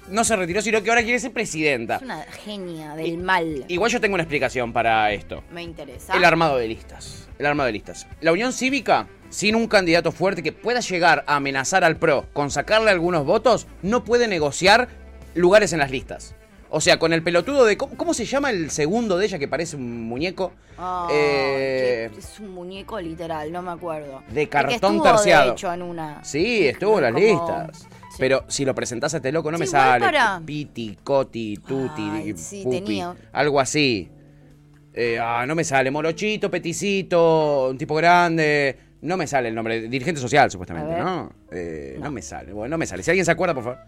no se retiró, sino que ahora quiere ser presidenta. Es una genia del mal. Igual yo tengo una explicación para esto. Me interesa. El armado de listas. El armado de listas. La Unión Cívica, sin un candidato fuerte que pueda llegar a amenazar al PRO con sacarle algunos votos, no puede negociar lugares en las listas. O sea, con el pelotudo de... ¿Cómo, cómo se llama el segundo de ella que parece un muñeco? Eh, es un muñeco literal, no me acuerdo. De cartón terciado. De hecho, en una. Sí, estuvo en las Como- listas. Sí. Pero si lo presentás a este loco no Sí, me sale. para- Piti, Coti, Tuti, Ay, sí, Pupi, tenía. algo así. Eh, ah, no me sale. Morochito, Peticito, un tipo grande. No me sale el nombre. Dirigente social, supuestamente, ver. ¿no? Eh, ¿no? me sale. Bueno, no me sale. Si alguien se acuerda, por favor.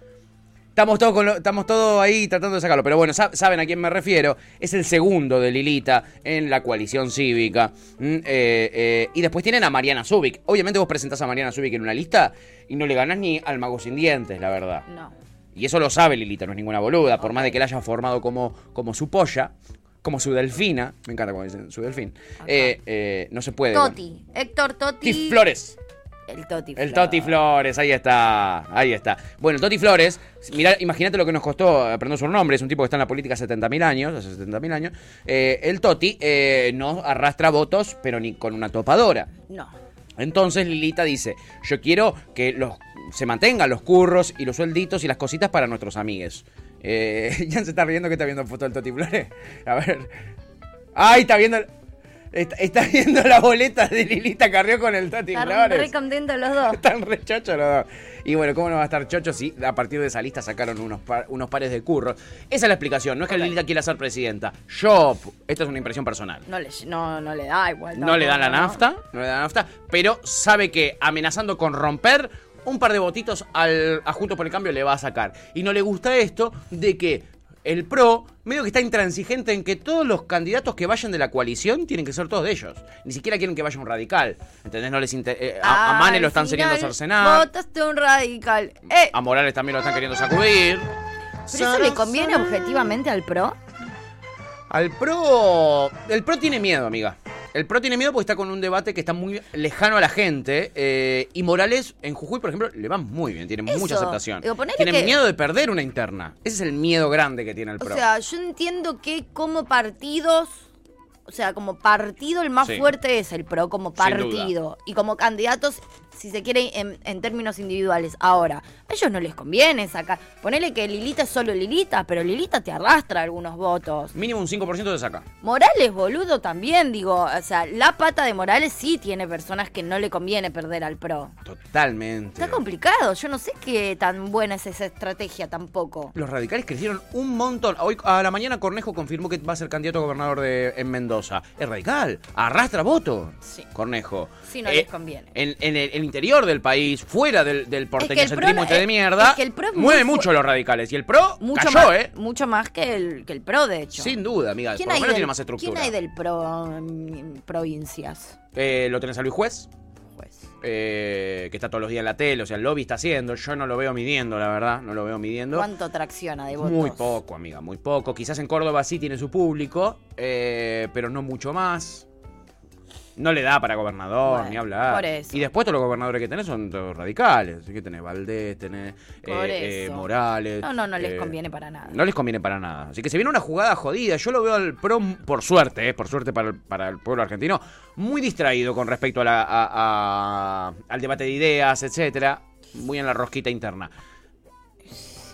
Estamos todos, con lo- estamos todos ahí tratando de sacarlo. Pero bueno, sa- saben a quién me refiero. Es el segundo de Lilita en la coalición cívica. Mm, eh, eh, y después tienen a Mariana Zubik. Obviamente vos presentás a Mariana Zubik en una lista y no le ganás ni al mago sin dientes, la verdad. No. Y eso lo sabe Lilita, no es ninguna boluda. Por más de que la haya formado como, como su polla, como su delfina. Me encanta cuando dicen su delfín. eh, eh, no se puede. Toti. Héctor Toti. Toti Flores. El Toti El Flores. Toti Flores, ahí está, ahí está. Bueno, el Toti Flores, mirá, imagínate lo que nos costó aprender su nombre, es un tipo que está en la política hace 70.000 años, hace 70.000 años. Eh, el Toti eh, no arrastra votos, pero ni con una topadora. No. Entonces Lilita dice, yo quiero que los, se mantengan los curros y los suelditos y las cositas para nuestros amigues. Eh, *laughs* Jan se está riendo que está viendo foto del Toti Flores. A ver. ¡Ay, está viendo! Está, está viendo la boleta de Lilita Carrió con el Toti Están Flores. re contentos los dos. Están re chochos los dos. Y bueno, ¿cómo no va a estar chocho si a partir de esa lista sacaron unos, par- unos pares de curros? Esa es la explicación. No es que Lilita quiera ser presidenta. Yo, esto es una impresión personal. No le, no, no le da igual. No le dan la nafta, no le dan la nafta, pero sabe que amenazando con romper un par de votitos al a Juntos por el Cambio le va a sacar. Y no le gusta esto de que el PRO medio que está intransigente en que todos los candidatos que vayan de la coalición tienen que ser todos de ellos. Ni siquiera quieren que vaya un radical. ¿Entendés? No les inter- eh, a, a Mane lo están queriendo cercenar. Votaste un radical. Eh, A Morales también lo están queriendo sacudir. ¿Pero eso le conviene objetivamente al PRO? Al PRO. El PRO tiene miedo, amiga. El PRO tiene miedo porque está con un debate que está muy lejano a la gente. eh, y Morales, en Jujuy, por ejemplo, le va muy bien, tiene Eso. mucha aceptación. Digo, tiene que- miedo de perder una interna. Ese es el miedo grande que tiene el O PRO. sea, yo entiendo que como partidos, o sea, como partido el más Sí. fuerte es el PRO, como partido. Y como candidatos, si se quiere, en, en términos individuales. Ahora, a ellos no les conviene sacar. Ponele que Lilita es solo Lilita, pero Lilita te arrastra algunos votos. Mínimo un 5% de saca. Morales, boludo, también, digo. O sea, la pata de Morales sí tiene personas que no le conviene perder al PRO. Totalmente. Está complicado, yo no sé qué tan buena es esa estrategia tampoco. Los radicales crecieron un montón. Hoy a la mañana Cornejo confirmó que va a ser candidato a gobernador de, en Mendoza. Es radical. Arrastra voto. Sí. Cornejo. Sí, no Eh, les conviene. En, en interior del país, fuera del, del porteño que el PRO centrismo no- este de es- mierda, es que el PRO es muy mueve mucho los radicales. Y el PRO Mucho cayó, más, ¿eh? Mucho más que el, que el PRO, de hecho. Sin duda, amiga. ¿Quién Por lo menos del, tiene más estructura. ¿Quién hay del PRO en provincias? Eh, lo tenés a Luis Juez, Pues. eh, que está todos los días en la tele. O sea, el lobby está haciendo. Yo no lo veo midiendo, la verdad. No lo veo midiendo. ¿Cuánto tracciona de votos? Muy poco, amiga, muy poco. Quizás en Córdoba sí tiene su público, eh, pero no mucho más. No le da para gobernador, Bueno, ni hablar. por eso. Y después todos los gobernadores que tenés son todos radicales. Así que tenés Valdés, tenés eh, eh. Morales. No, no, no les eh, conviene para nada. No les conviene para nada. Así que se viene una jugada jodida. Yo lo veo al PRO, por suerte, eh, por suerte para el, para el pueblo argentino, muy distraído con respecto a la, a- a- al debate de ideas, etcétera. Muy en la rosquita interna.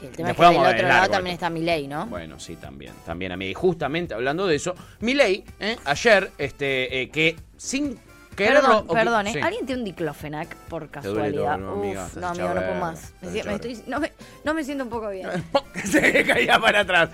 Sí, el tema Después es que a del otro largo lado también está Milei, ¿no? Bueno, sí, también, también, amiga. Y justamente hablando de eso, Milei, ¿eh? ayer, este, eh, que sin Perdón, perdón, ¿eh? Sí. ¿Alguien tiene un diclofenac por casualidad? todo, ¿no, amiga? Uf, no, amigo, no puedo más. Me, estoy, no, me, no me siento un poco bien. *laughs* Se *laughs* caía para atrás.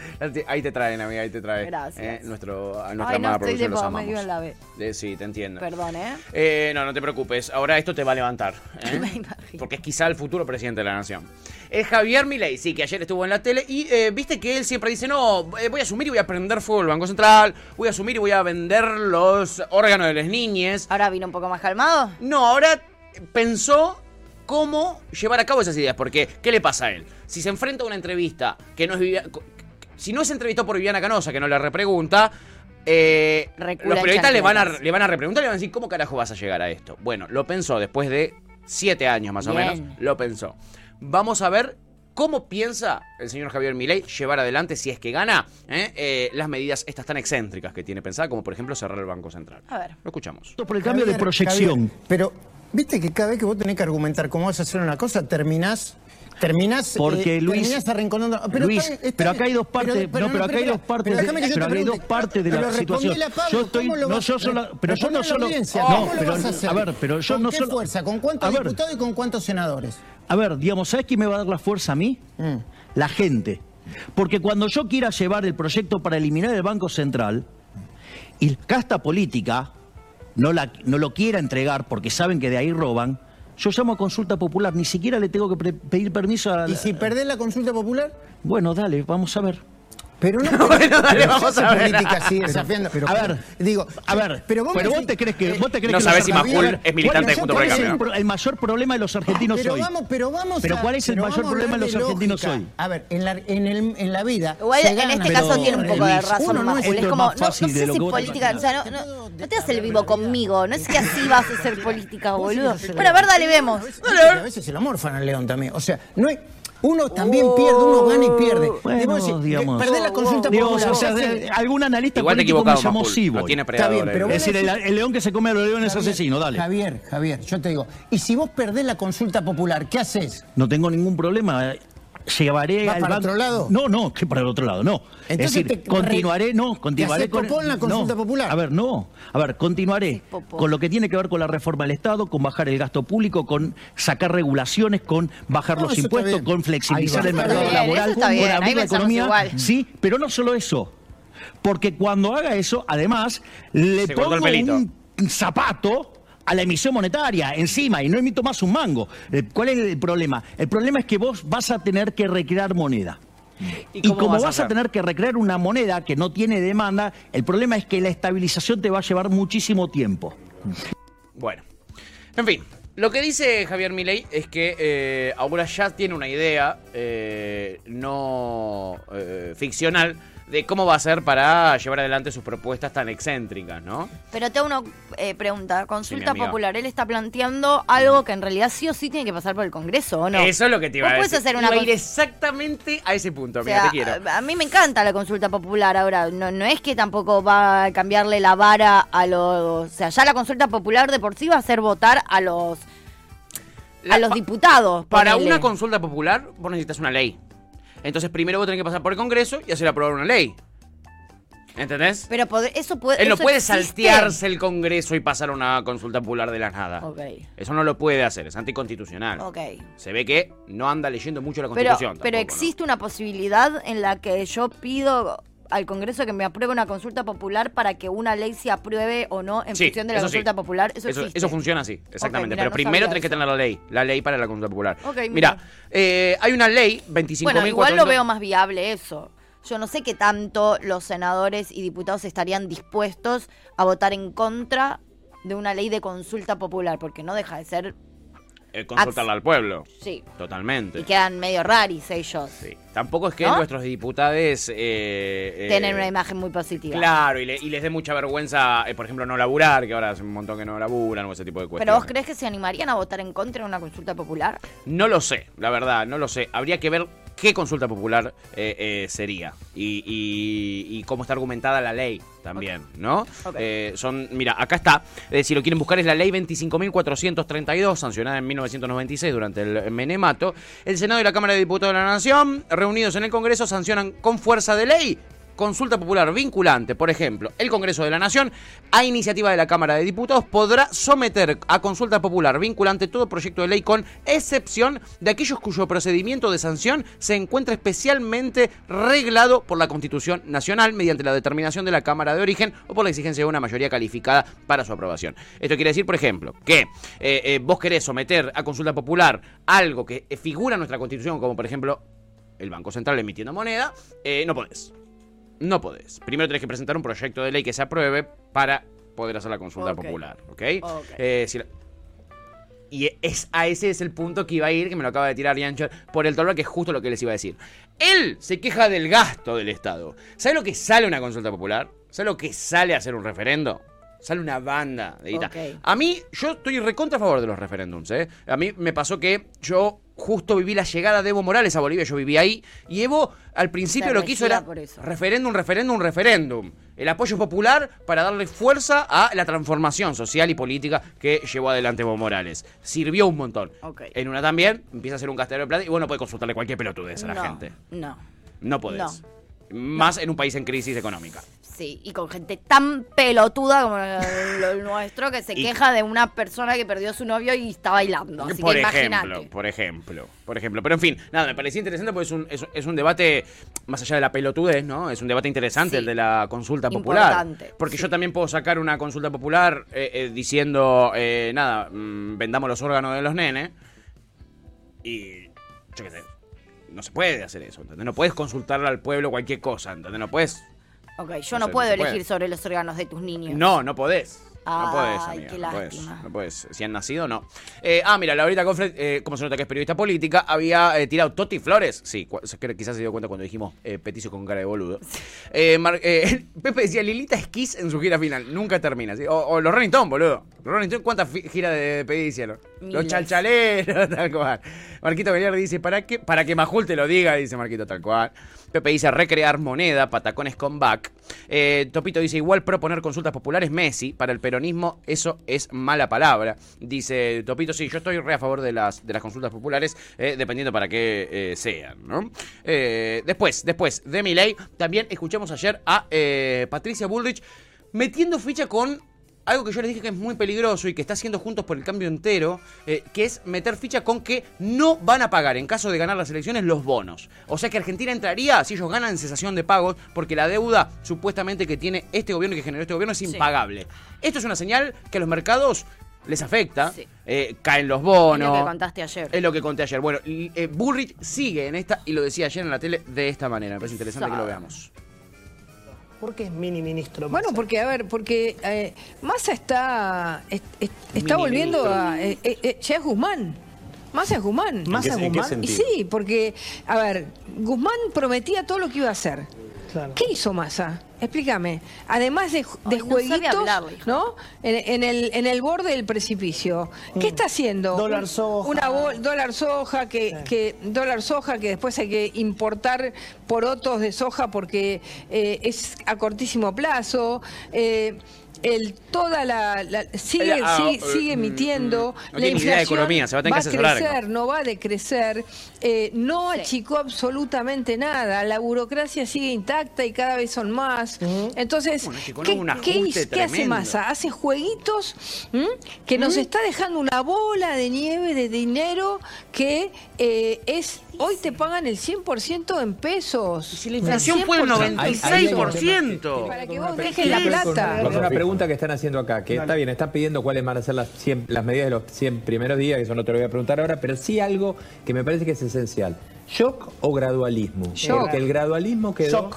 Ahí te traen, amiga, ahí te traen. Gracias. Eh, nuestro, a nuestra Ay, no amada estoy producción los amamos. en la B. Eh, sí, te entiendo. Perdón, ¿eh? Eh, no, no te preocupes. Ahora esto te va a levantar. *laughs* ¿eh? Me imagino. Porque es quizá el futuro presidente de la nación. Es Javier Milei, sí, que ayer estuvo en la tele y eh, viste que él siempre dice, no, eh, voy a asumir y voy a prender fuego el Banco Central, voy a asumir y voy a vender los órganos de las niñas. Ahora vino un poco más calmado. No, ahora pensó cómo llevar a cabo esas ideas. Porque, ¿qué le pasa a él? Si se enfrenta a una entrevista que no es Viviana... Si no es entrevistado por Viviana Canosa, que no le repregunta... eh, los periodistas le van, a, le van a repreguntar y le van a decir, ¿cómo carajo vas a llegar a esto? Bueno, lo pensó después de siete años más o menos. Lo pensó. Vamos a ver cómo piensa el señor Javier Milei llevar adelante, si es que gana, ¿eh? Eh, las medidas estas tan excéntricas que tiene pensada, como por ejemplo cerrar el Banco Central. A ver. Lo escuchamos. Por el cambio de proyección. Javier, pero, viste que cada vez que vos tenés que argumentar cómo vas a hacer una cosa, terminás. Terminás, Porque, Luis, terminás arrinconando. Luis, está bien, está pero acá hay dos partes, no, pero acá hay dos partes, pero de- pero hay dos partes de la Pero situación. respondele a Pablo, Yo estoy, ¿cómo lo no vas- yo solo, pero yo no solo, audiencia, no, ¿cómo lo pero a ver, pero yo ¿Con no qué solo, fuerza? ¿Con cuántos a ver, diputados y con cuántos senadores? A ver, digamos, ¿sabes quién me va a dar la fuerza a mí? Mm. La gente. Porque cuando yo quiera llevar el proyecto para eliminar el Banco Central y la casta política no, la, no lo quiera entregar porque saben que de ahí roban, yo llamo a consulta popular, ni siquiera le tengo que pedir permiso a... ¿Y si perdés la consulta popular? Bueno, dale, vamos a ver. Pero no, *laughs* Bueno, dale, pero vamos a ver. política así, *laughs* desafiando. a ver, digo, a ver, pero vos, me vos decís- te crees que vos te crees No que sabés si Majul es militante de ¿Cuál- Juntos por el cuál es Cambio? el mayor problema de los argentinos pero hoy? vamos, pero vamos Pero a- ¿cuál es el pero mayor problema de los argentinos hoy? A ver, en la, en el- en la vida. Igual se en gana- este caso Pero, tiene un poco de razón, uno no es- Majul. Es como, no, sé si política, o sea, no, te hagas el vivo conmigo, no es que así vas a hacer política, boludo. Bueno, a ver, dale, vemos. A veces se lo morfan al león también. O sea, no hay. Uno también pierde, uno gana y pierde. Bueno, decir, digamos. La consulta popular. o sea, ¿qué de- haces? algún analista Igual te político me llamó. Siboy. No tiene Está bien, predadores. pero Es decir, el, el león que se come a los leones es Javier, asesino, dale. Javier, Javier, yo te digo, y si vos perdés la consulta popular, ¿qué haces? No tengo ningún problema. Llevaré ¿Va al para banco- otro lado? No, no, que para el otro lado, no. Entonces es decir, te- continuaré, no, ¿Te continuaré con popó en la consulta no. popular? A ver, no. A ver, continuaré con lo que tiene que ver con la reforma del Estado, con bajar el gasto público, con sacar regulaciones, con bajar No, los impuestos, bien. con flexibilizar el mercado bien, laboral, bien, con ahí abrir la economía. igual. Sí, pero no solo eso. Porque cuando haga eso, además, le Se pongo un zapato a la emisión monetaria encima y no emito más un mango. Eh, ¿Cuál es el problema? El problema es que vos vas a tener que recrear moneda. ¿Y como vas a vas a, hacer? tener que recrear una moneda que no tiene demanda, el problema es que la estabilización te va a llevar muchísimo tiempo. Bueno, en fin. Lo que dice Javier Milei es que eh, ahora ya tiene una idea eh, no eh, ficcional de cómo va a ser para llevar adelante sus propuestas tan excéntricas, ¿no? Pero te hago una eh, pregunta. Consulta popular. Él está planteando algo que en realidad sí o sí tiene que pasar por el Congreso, ¿o no? Eso es lo que te iba a puedes decir. hacer una Iba a ir exactamente a ese punto, O sea, te quiero. a, a mí me encanta la consulta popular ahora. No, no es que tampoco va a cambiarle la vara a los. O sea, ya la consulta popular de por sí va a hacer votar a los. La- a los diputados. Para ponele. una consulta popular, vos necesitas una ley. Entonces, primero vos tenés que pasar por el Congreso y hacer aprobar una ley. ¿Entendés? Pero eso puede. Él no puede existe. saltearse el Congreso y pasar a una consulta popular de la nada. Ok. Eso no lo puede hacer, es anticonstitucional. Ok. Se ve que no anda leyendo mucho la Constitución. pero existe una posibilidad en la que yo pido al Congreso que me apruebe una consulta popular para que una ley se apruebe o no en Sí, función de la sí. consulta popular. Eso, Eso, funciona así, exactamente. pero no primero tenés que tener la ley, la ley para la consulta popular. Mira, eh, hay una ley, 25.400... Bueno, igual lo veo más viable eso. Yo no sé qué tanto los senadores y diputados estarían dispuestos a votar en contra de una ley de consulta popular, porque no deja de ser, eh, consultarla al pueblo. sí, Totalmente. y quedan medio raris ellos. Sí. Tampoco es que ¿No? nuestros diputados... eh, eh, Tienen una imagen muy positiva. Claro, y, le- y les dé mucha vergüenza, eh, por ejemplo, no laburar, que ahora hace un montón que no laburan o ese tipo de Pero cuestiones. vos crees que se animarían a votar en contra de una consulta popular? No lo sé, la verdad, no lo sé. Habría que ver qué consulta popular eh, eh, sería y, y- y cómo está argumentada la ley también, ¿no? Eh, son, mira, acá está. Si lo quieren buscar es la ley 25.432, sancionada en 1996 durante el menemato. El Senado y la Cámara de Diputados de la Nación, reunidos en el Congreso, sancionan con fuerza de ley consulta popular vinculante, por ejemplo, el Congreso de la Nación, a iniciativa de la Cámara de Diputados, podrá someter a consulta popular vinculante todo proyecto de ley con excepción de aquellos cuyo procedimiento de sanción se encuentra especialmente reglado por la Constitución Nacional mediante la determinación de la Cámara de Origen o por la exigencia de una mayoría calificada para su aprobación. Esto quiere decir, por ejemplo, que eh, eh, vos querés someter a consulta popular algo que eh, figura en nuestra Constitución, como por ejemplo el Banco Central emitiendo moneda, eh, no podés. No podés. Primero tenés que presentar un proyecto de ley que se apruebe para poder hacer la consulta popular, ¿ok? Ok. Eh, si la- Y es, a ese es el punto que iba a ir, que me lo acaba de tirar Yancho por el toro, que es justo lo que les iba a decir. Él se queja del gasto del Estado. ¿Sabe lo que sale una consulta popular? ¿Sabe lo que sale a hacer un referendo? Sale una banda de guita. A mí, yo estoy recontra a favor de los referéndums, ¿eh? A mí me pasó que yo justo viví la llegada de Evo Morales a Bolivia, yo viví ahí, y Evo al principio lo que hizo era referéndum, referéndum, referéndum. El apoyo popular para darle fuerza a la transformación social y política que llevó adelante Evo Morales. Sirvió un montón. En una también empieza a ser un gastadero de plata y vos no podés consultarle cualquier pelotudez a la no, gente. No. No podés. Más en un país en crisis económica. Sí, y con gente tan pelotuda como lo *laughs* nuestro que se Y- queja de una persona que perdió a su novio y está bailando. Así por que ejemplo, por ejemplo, por ejemplo. Pero en fin, nada, me parecía interesante porque es un, es, es un debate, más allá de la pelotudez, ¿no? Es un debate interesante Sí. el de la consulta popular. Importante, Porque yo también puedo sacar una consulta popular eh, eh, diciendo, eh, nada, mm, vendamos los órganos de los nenes. Y, yo qué sé, no se puede hacer eso, ¿entendés? No puedes consultarle al pueblo cualquier cosa, ¿entendés? No puedes... Ok, yo No no, sé, puedo no elegir puede. sobre los órganos de tus niños. No, no podés. No podés, Ay, amiga. qué no podés. lástima. No podés. Si han nacido, no. Eh, ah, mira, Laurita Confred, eh, como se nota que es periodista política, había eh, tirado Toti Flores. Sí, cu- quizás se dio cuenta cuando dijimos peticio con cara de boludo. Eh, Mar- eh, *laughs* Pepe decía Lilita Esquiz en su gira final. Nunca termina. ¿sí? O, o los Rolling Stones, boludo. Los Rolling Stones, ¿cuántas fi- giras de despedida hicieron? Los Miles. chalchaleros, *laughs* tal cual. Marquito Beliar dice, ¿para qué? Para que Majul te lo diga, dice Marquito, tal cual. Pepe dice, recrear moneda, patacones con back. Eh, Topito dice, igual proponer consultas populares, Messi. Para el peronismo, eso es mala palabra. Dice Topito, sí, yo estoy re a favor de las, de las consultas populares, eh, dependiendo para qué eh, sean, ¿no? Eh, después, después de mi ley, también escuchamos ayer a Patricia Bullrich metiendo ficha con algo que yo les dije que es muy peligroso y que está haciendo Juntos por el Cambio entero, eh, que es meter ficha con que no van a pagar en caso de ganar las elecciones los bonos. O sea que Argentina entraría si ellos ganan cesación de pagos, porque la deuda supuestamente que tiene este gobierno y que generó este gobierno es impagable. Esto es una señal que a los mercados les afecta, eh, caen los Es bonos. lo que contaste ayer. Es lo que conté ayer. Bueno, eh, Bullrich sigue en esta, y lo decía ayer en la tele, de esta manera. Me parece interesante que lo veamos. ¿Por qué es mini ministro? Bueno, porque, a ver, porque eh, Massa está, es- es- está volviendo a... eh, eh, eh, ya es Guzmán. Massa es Guzmán. ¿En ¿Massa es Guzmán? Y sí, porque, a ver, Guzmán prometía todo lo que iba a hacer. ¿Qué hizo Massa? Explícame. Además de, de Ay, no sabe jueguitos, hablar. ¿no? En, en el, en el borde del precipicio. ¿Qué está haciendo? Mm. Dólar soja. Una bol- dólar soja que, que dólar soja que después hay que importar porotos de soja porque eh, es a cortísimo plazo. Eh, el, toda la, la- sigue, ah, sigue, sigue mm, emitiendo mm, no la de inflación. economía, se va a tener que asesorar. crecer no va a decrecer eh, no achicó absolutamente nada. La burocracia sigue intacta y cada vez son más. Entonces Bueno, ¿qué, un qué hace. Massa? hace jueguitos ¿m? que nos está dejando una bola de nieve de dinero que eh, es hoy te pagan el 100% en pesos. Si la inflación fue del 96%. para que vos dejes la plata. una pregunta que están haciendo acá, que está bien, están pidiendo cuáles van a ser las, 100 las medidas de los 100 primeros días, que eso no te lo voy a preguntar ahora, pero sí algo que me parece que es esencial. ¿Shock o gradualismo? Shock. Porque el gradualismo quedó...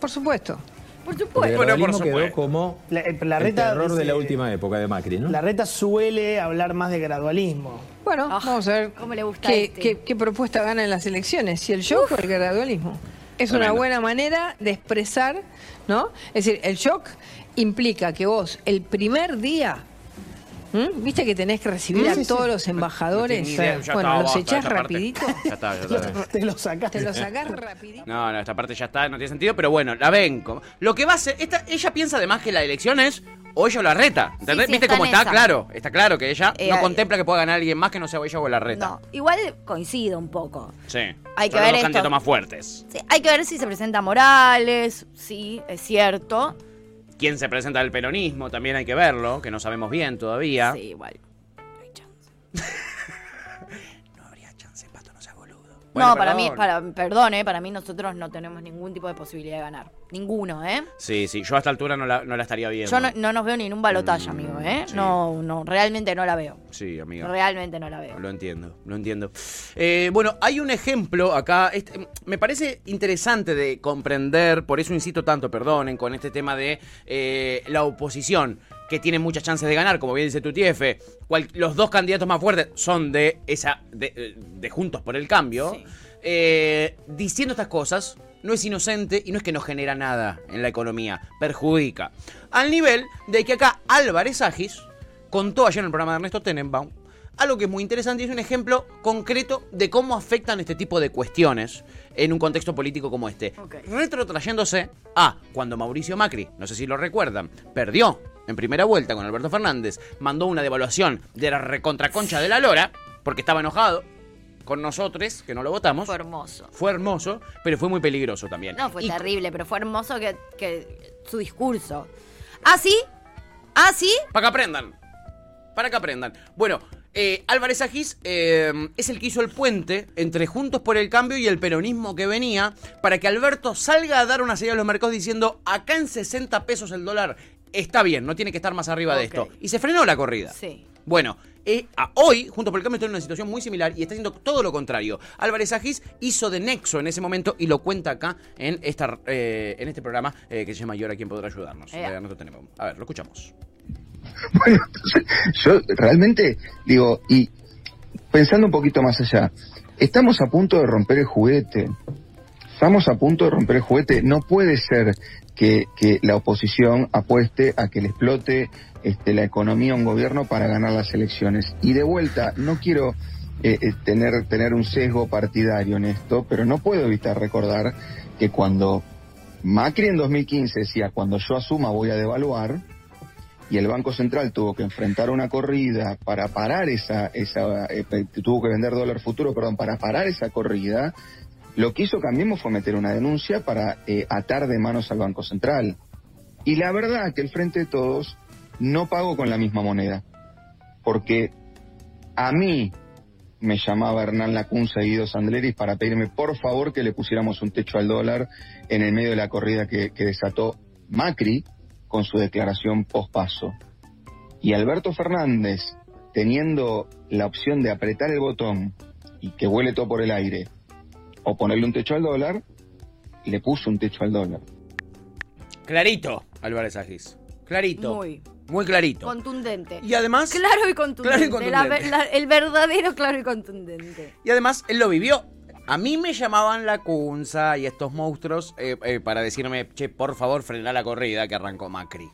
por supuesto por el Bueno, por gradualismo quedó supuesto. como La, eh, la el reta terror de la dice- última época de Macri, ¿no? La reta suele hablar más de gradualismo. Bueno, vamos a ver ¿Cómo le gusta qué, este? qué- qué propuesta gana en las elecciones, si el shock o el gradualismo. Es una buena manera de expresar, ¿no? Es decir, el shock implica que vos el primer día, ¿m? ¿viste que tenés que recibir a Sí, sí. todos los embajadores? No idea, bueno, está, los echás rapidito. *laughs* Ya está, ya está. *laughs* Te lo sacás. *laughs* Te lo sacás rapidito. No, no, esta parte ya está, no tiene sentido, pero bueno, la ven. como- Lo que va a hacer, esta, ella piensa además que la elección es o ella o la reta. ¿Entendés? sí, ¿Viste está cómo está? esa. Claro, está claro que ella Eh, no eh, contempla que pueda ganar alguien más que no sea ella o la reta. No, igual coincido un poco. Sí. Hay que los ver esto. más fuertes. Sí, hay que ver si se presenta Morales, sí, es cierto. ¿Quién se presenta del peronismo? También hay que verlo, que no sabemos bien todavía. Sí, igual. Bueno, no, para perdón. mí, para, perdón, eh, para mí nosotros no tenemos ningún tipo de posibilidad de ganar. Ninguno, ¿eh? Sí, sí, yo a esta altura no la, no la estaría viendo. Yo no, no nos veo ni en un balotaje, amigo, ¿eh? No, no, realmente no la veo. Sí, amiga. Realmente no la veo. Lo entiendo, lo entiendo. Eh, bueno, hay un ejemplo acá, este, me parece interesante de comprender, por eso insisto tanto, perdonen, con este tema de eh, la oposición, que tiene muchas chances de ganar, como bien dice tu TF. los dos candidatos más fuertes son de esa de, de Juntos por el Cambio. Eh, diciendo estas cosas, no es inocente y no es que no genera nada en la economía, perjudica. Al nivel de que acá Álvarez Agis contó ayer en el programa de Ernesto Tenenbaum algo que es muy interesante y es un ejemplo concreto de cómo afectan este tipo de cuestiones en un contexto político como este. Retrotrayéndose a cuando Mauricio Macri, no sé si lo recuerdan, perdió en primera vuelta con Alberto Fernández, mandó una devaluación de la recontraconcha de la lora, porque estaba enojado con nosotros, que no lo votamos. Fue hermoso. Fue hermoso, pero fue muy peligroso también. No, fue Y- terrible, pero fue hermoso que, que su discurso. ¿Ah, sí? ¿Ah, sí? Para que aprendan. Para que aprendan. Bueno, eh, Álvarez Agis eh, es el que hizo el puente entre Juntos por el Cambio y el peronismo que venía para que Alberto salga a dar una señal a los mercados diciendo acá en 60 pesos el dólar está bien, no tiene que estar más arriba de esto. Y se frenó la corrida. Sí. Bueno, eh, a- hoy, Juntos por el Cambio está en una situación muy similar y está haciendo todo lo contrario. Álvarez Agis hizo de nexo en ese momento y lo cuenta acá en, esta, eh, en este programa eh, que se llama ¿Y ahora quién podrá ayudarnos? Eh, nosotros tenemos. A ver, lo escuchamos. Bueno, entonces, yo realmente digo, y pensando un poquito más allá, estamos a punto de romper el juguete. Estamos a punto de romper el juguete. No puede ser que, la oposición apueste a que le explote este, la economía a un gobierno para ganar las elecciones. Y de vuelta, no quiero eh, eh, tener, tener un sesgo partidario en esto, pero no puedo evitar recordar que cuando Macri en 2015 decía, cuando yo asuma voy a devaluar, y el Banco Central tuvo que enfrentar una corrida para parar esa, esa eh, tuvo que vender dólar futuro, perdón, para parar esa corrida, lo que hizo Cambiemos fue meter una denuncia para eh, atar de manos al Banco Central. Y la verdad que el Frente de Todos no pagó con la misma moneda, porque a mí me llamaba Hernán Lacunza y Guido Sandleris para pedirme por favor que le pusiéramos un techo al dólar en el medio de la corrida que, que desató Macri con su declaración post-paso. Y Alberto Fernández, teniendo la opción de apretar el botón y que vuele todo por el aire, o ponerle un techo al dólar, le puso un techo al dólar. Clarito, Álvarez Agis. Clarito. Muy. Muy clarito. Contundente. Y además- Claro y contundente. Claro y contundente. La ver- la- el verdadero claro y contundente. Y además, él lo vivió. A mí me llamaban la Cunza y estos monstruos eh, eh, para decirme, che, por favor, frená la corrida que arrancó Macri.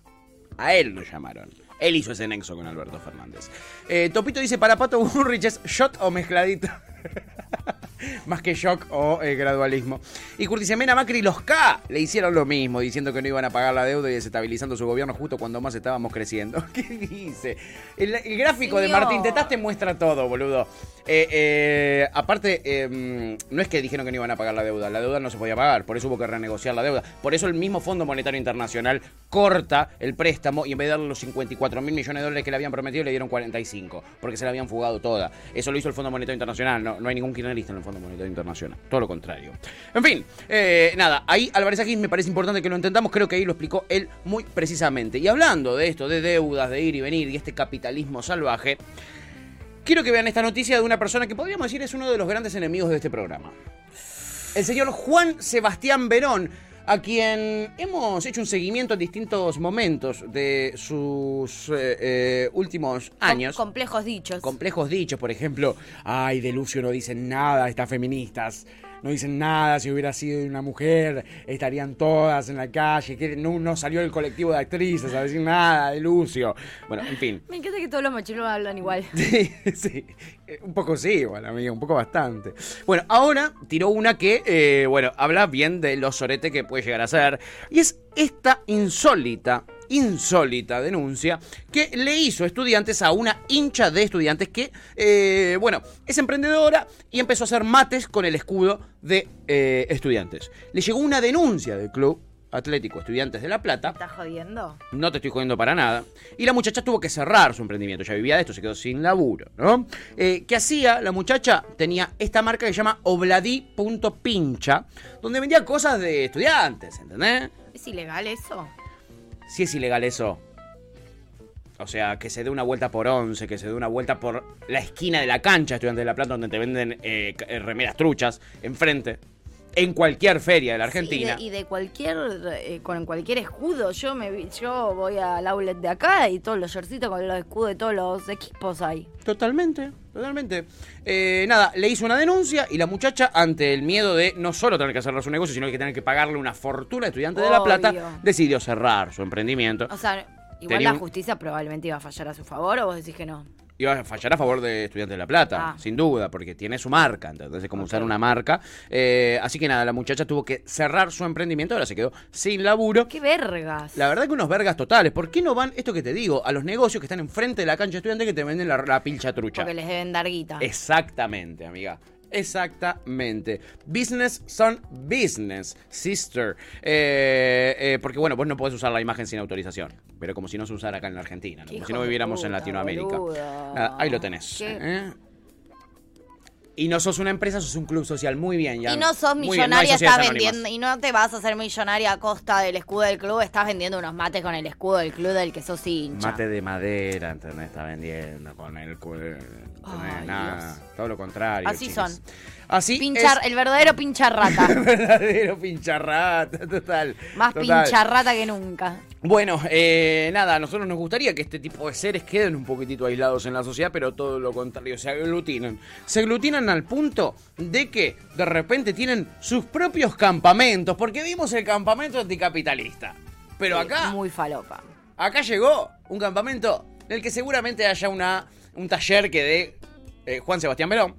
A él lo llamaron. Él hizo ese nexo con Alberto Fernández. Eh, Topito dice, para Pato Burrich es shot o mezcladito. *laughs* Más que shock o eh, gradualismo. Y Curtis dice, Mena Macri y los K le hicieron lo mismo, diciendo que no iban a pagar la deuda y desestabilizando su gobierno justo cuando más estábamos creciendo. *laughs* ¿Qué dice? El, el gráfico de. Martín Tetaz te muestra todo, boludo. Eh, eh, aparte, eh, no es que dijeron que no iban a pagar la deuda, la deuda no se podía pagar, por eso hubo que renegociar la deuda. Por eso el mismo Fondo Monetario Internacional corta el préstamo y en vez de darle los 54 mil millones de dólares que le habían prometido, le dieron 45, porque se la habían fugado toda. Eso lo hizo el Fondo Monetario Internacional, no, no hay ningún kirchnerista en el Fondo Monetario Internacional, todo lo contrario. En fin, eh, nada, ahí Álvarez Agis me parece importante que lo entendamos, creo que ahí lo explicó él muy precisamente. Y hablando de esto, de deudas, de ir y venir y este capitalismo salvaje, quiero que vean esta noticia de una persona que podríamos decir es uno de los grandes enemigos de este programa. El señor Juan Sebastián Verón, a quien hemos hecho un seguimiento en distintos momentos de sus eh, eh, últimos años. Com- complejos dichos. Complejos dichos, por ejemplo, ay, de Lucio no dicen nada, estas feministas. No dicen nada, si hubiera sido una mujer, estarían todas en la calle. Que no, no salió el colectivo de actrices a decir nada de Lucio. Bueno, en fin. Me encanta que todos los machitos hablan igual. *laughs* Sí, sí. Eh, Un poco sí, igual, amiga, un poco bastante. Bueno, ahora tiró una que, eh, bueno, habla bien de lo sorete que puede llegar a ser. Y es esta insólita, insólita denuncia que le hizo estudiantes a una hincha de estudiantes que, eh, bueno, es emprendedora y empezó a hacer mates con el escudo de eh, estudiantes. Le llegó una denuncia del club Atlético Estudiantes de La Plata. ¿Estás jodiendo? No te estoy jodiendo para nada. Y la muchacha tuvo que cerrar su emprendimiento. Ya vivía de esto, se quedó sin laburo, ¿no? Eh, ¿Qué hacía? La muchacha tenía esta marca que se llama Obladí.pincha, donde vendía cosas de estudiantes, ¿entendés? ¿Es ilegal eso? Si es ilegal eso. O sea, que se dé una vuelta por once, que se dé una vuelta por la esquina de la cancha Estudiantes de La Plata, donde te venden eh, eh, remeras truchas, enfrente. En cualquier feria de la Argentina. Y de, y de cualquier, eh, con cualquier escudo. Yo me vi- yo voy al outlet de acá y todos los shortcitos con los escudos de todos los equipos hay. Totalmente, totalmente. Eh, nada, le hizo una denuncia y la muchacha, ante el miedo de no solo tener que cerrar su negocio, sino que tener que pagarle una fortuna a estudiantes de La Plata, decidió cerrar su emprendimiento. O sea, igual Tenía la un- justicia probablemente iba a fallar a su favor o vos decís que no. Iba a fallar a favor de Estudiantes de La Plata, Ah. sin duda, porque tiene su marca, entonces es como usar una marca. Eh, así que nada, la muchacha tuvo que cerrar su emprendimiento, ahora se quedó sin laburo. ¡Qué vergas! La verdad que unos vergas totales. ¿Por qué no van, esto que te digo, a los negocios que están enfrente de la cancha de estudiantes que te venden la, la pilcha trucha? Porque les deben dar guita. Exactamente, amiga. Exactamente. Business son business, sister. Eh, eh, porque bueno, vos no podés usar la imagen sin autorización. Pero como si no se usara acá en la Argentina, ¿no? como si no viviéramos en Latinoamérica. Nada, ahí lo tenés. ¿eh? Y no sos una empresa, sos un club social. Muy bien, ya. Y no sos no millonaria, estás anónimas. vendiendo. Y no te vas a hacer millonaria a costa del escudo del club, estás vendiendo unos mates con el escudo del club del que sos hincha. Mate de madera, ¿entendés? Está vendiendo con el ¿entendés? Ay, Nada, Dios. todo lo contrario. Así chicas. son. Así Pinchar, es el verdadero pincharrata. *laughs* verdadero pincharrata, total. Más total. pincharrata que nunca. Bueno, eh, nada, a nosotros nos gustaría que este tipo de seres queden un poquitito aislados en la sociedad, pero todo lo contrario, se aglutinan. Se aglutinan al punto de que de repente tienen sus propios campamentos, porque vimos el campamento anticapitalista. Pero acá, Muy falopa. acá llegó un campamento en el que seguramente haya una, un taller que dé eh, Juan Sebastián Verón.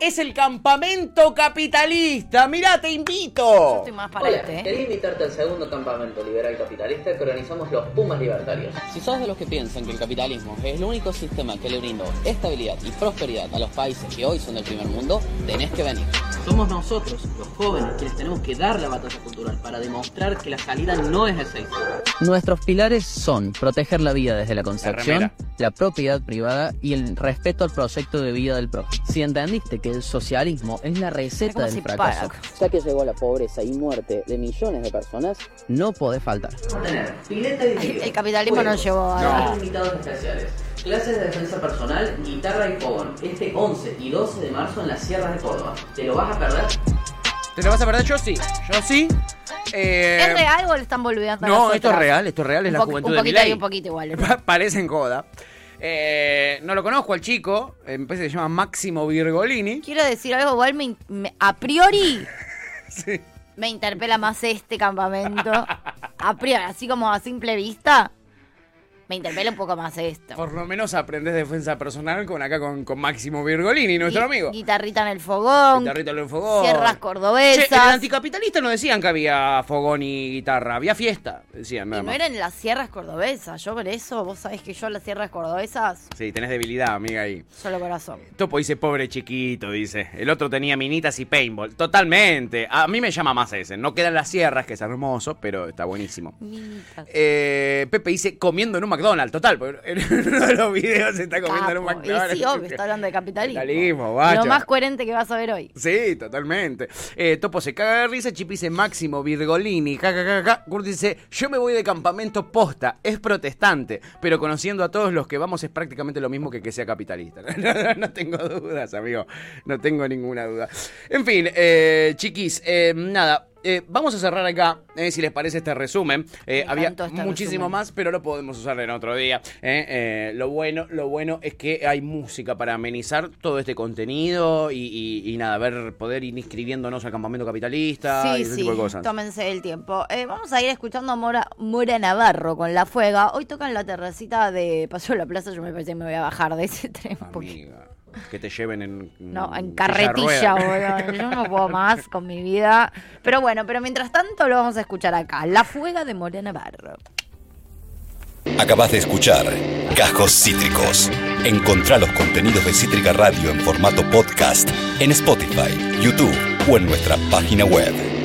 Es el campamento capitalista. Mirá, te invito. Estoy más para Hola, este, ¿eh? quería invitarte al segundo campamento liberal capitalista que organizamos los Pumas Libertarios. Si sos de los que piensan que el capitalismo es el único sistema que le brindó estabilidad y prosperidad a los países que hoy son del primer mundo, tenés que venir. Somos nosotros, los jóvenes, quienes tenemos que dar la batalla cultural para demostrar que la salida no es esa historia. Nuestros pilares son proteger la vida desde la concepción, la propiedad privada y el respeto al proyecto de vida del prójimo. Si entendiste que el socialismo es la receta ¿Cómo del fracaso, ya que llegó a la pobreza y muerte de millones de personas, no podés faltar. El capitalismo nos llevó a... Hay invitados especiales. Clases de defensa personal, guitarra y fogón. Este 11 y 12 de marzo en las sierras de Córdoba. ¿Te lo vas a perder? ¿Te lo vas a perder? Yo sí. Yo sí. Eh, ¿Es real o le están volviendo a No, esto es real, esto es real, es Un la juventud Un de poquito y Milei. un poquito igual. Pa- *laughs* Parece en coda. Eh, no lo conozco al chico, eh, me parece que se llama Máximo Virgolini. Quiero decir algo, igual me, me- a priori *laughs* me interpela más este campamento. A priori, así como a simple vista, me interpela un poco más esto. Por lo menos aprendes defensa personal con acá con, con Máximo Virgolini, nuestro Gui- amigo. Guitarrita en el fogón, Guitarrita en el fogón. sierras Che, cordobesas. en el anticapitalista no decían que había fogón y guitarra, había fiesta, decían nada Y no más. eran las sierras cordobesas. Yo por eso, vos sabés que yo las sierras cordobesas, Sí, tenés debilidad, amiga, ahí. solo corazón. Topo dice, pobre chiquito, dice. El otro tenía minitas y paintball. Totalmente. A mí me llama más ese. No quedan las sierras, que es hermoso, pero está buenísimo. Eh, Pepe dice, comiendo en un McDonald's. Total, porque en *laughs* uno de los videos se está comiendo en un. McDonald's. Y sí, obvio, está hablando de capitalismo. Capitalismo, Lo guacho. más coherente que vas a ver hoy. Sí, totalmente. Eh, Topo se caga de risa, Chip dice Máximo Virgolini, jajajaja. Kurt dice, yo me voy de campamento posta, es protestante, pero conociendo a todos los que vamos es prácticamente lo mismo que que sea capitalista. *laughs* no tengo dudas, amigo, no tengo ninguna duda. En fin, eh, chiquis, eh, nada. Eh, vamos a cerrar acá, eh, si les parece este resumen. Eh, había este muchísimo resumen. más, pero lo podemos usar en otro día. eh. Eh, lo bueno, lo bueno es que hay música para amenizar todo este contenido y, y- y nada, ver, poder ir inscribiéndonos al campamento capitalista y ese sí, tipo de cosas. tómense el tiempo. Eh, vamos a ir escuchando a Mora, Mora Navarro con La Fuega. Hoy tocan la terracita de Paseo de la Plaza. Yo me parece que me voy a bajar de ese tren. porque- Que te lleven en. No, en carretilla, boludo. *laughs* Yo no puedo más con mi vida. Pero bueno, pero mientras tanto lo vamos a escuchar acá. La Fuega de Mora Navarro. Acabas de escuchar Cajos Cítricos. Encontrá los contenidos de Cítrica Radio en formato podcast en Spotify, YouTube o en nuestra página web.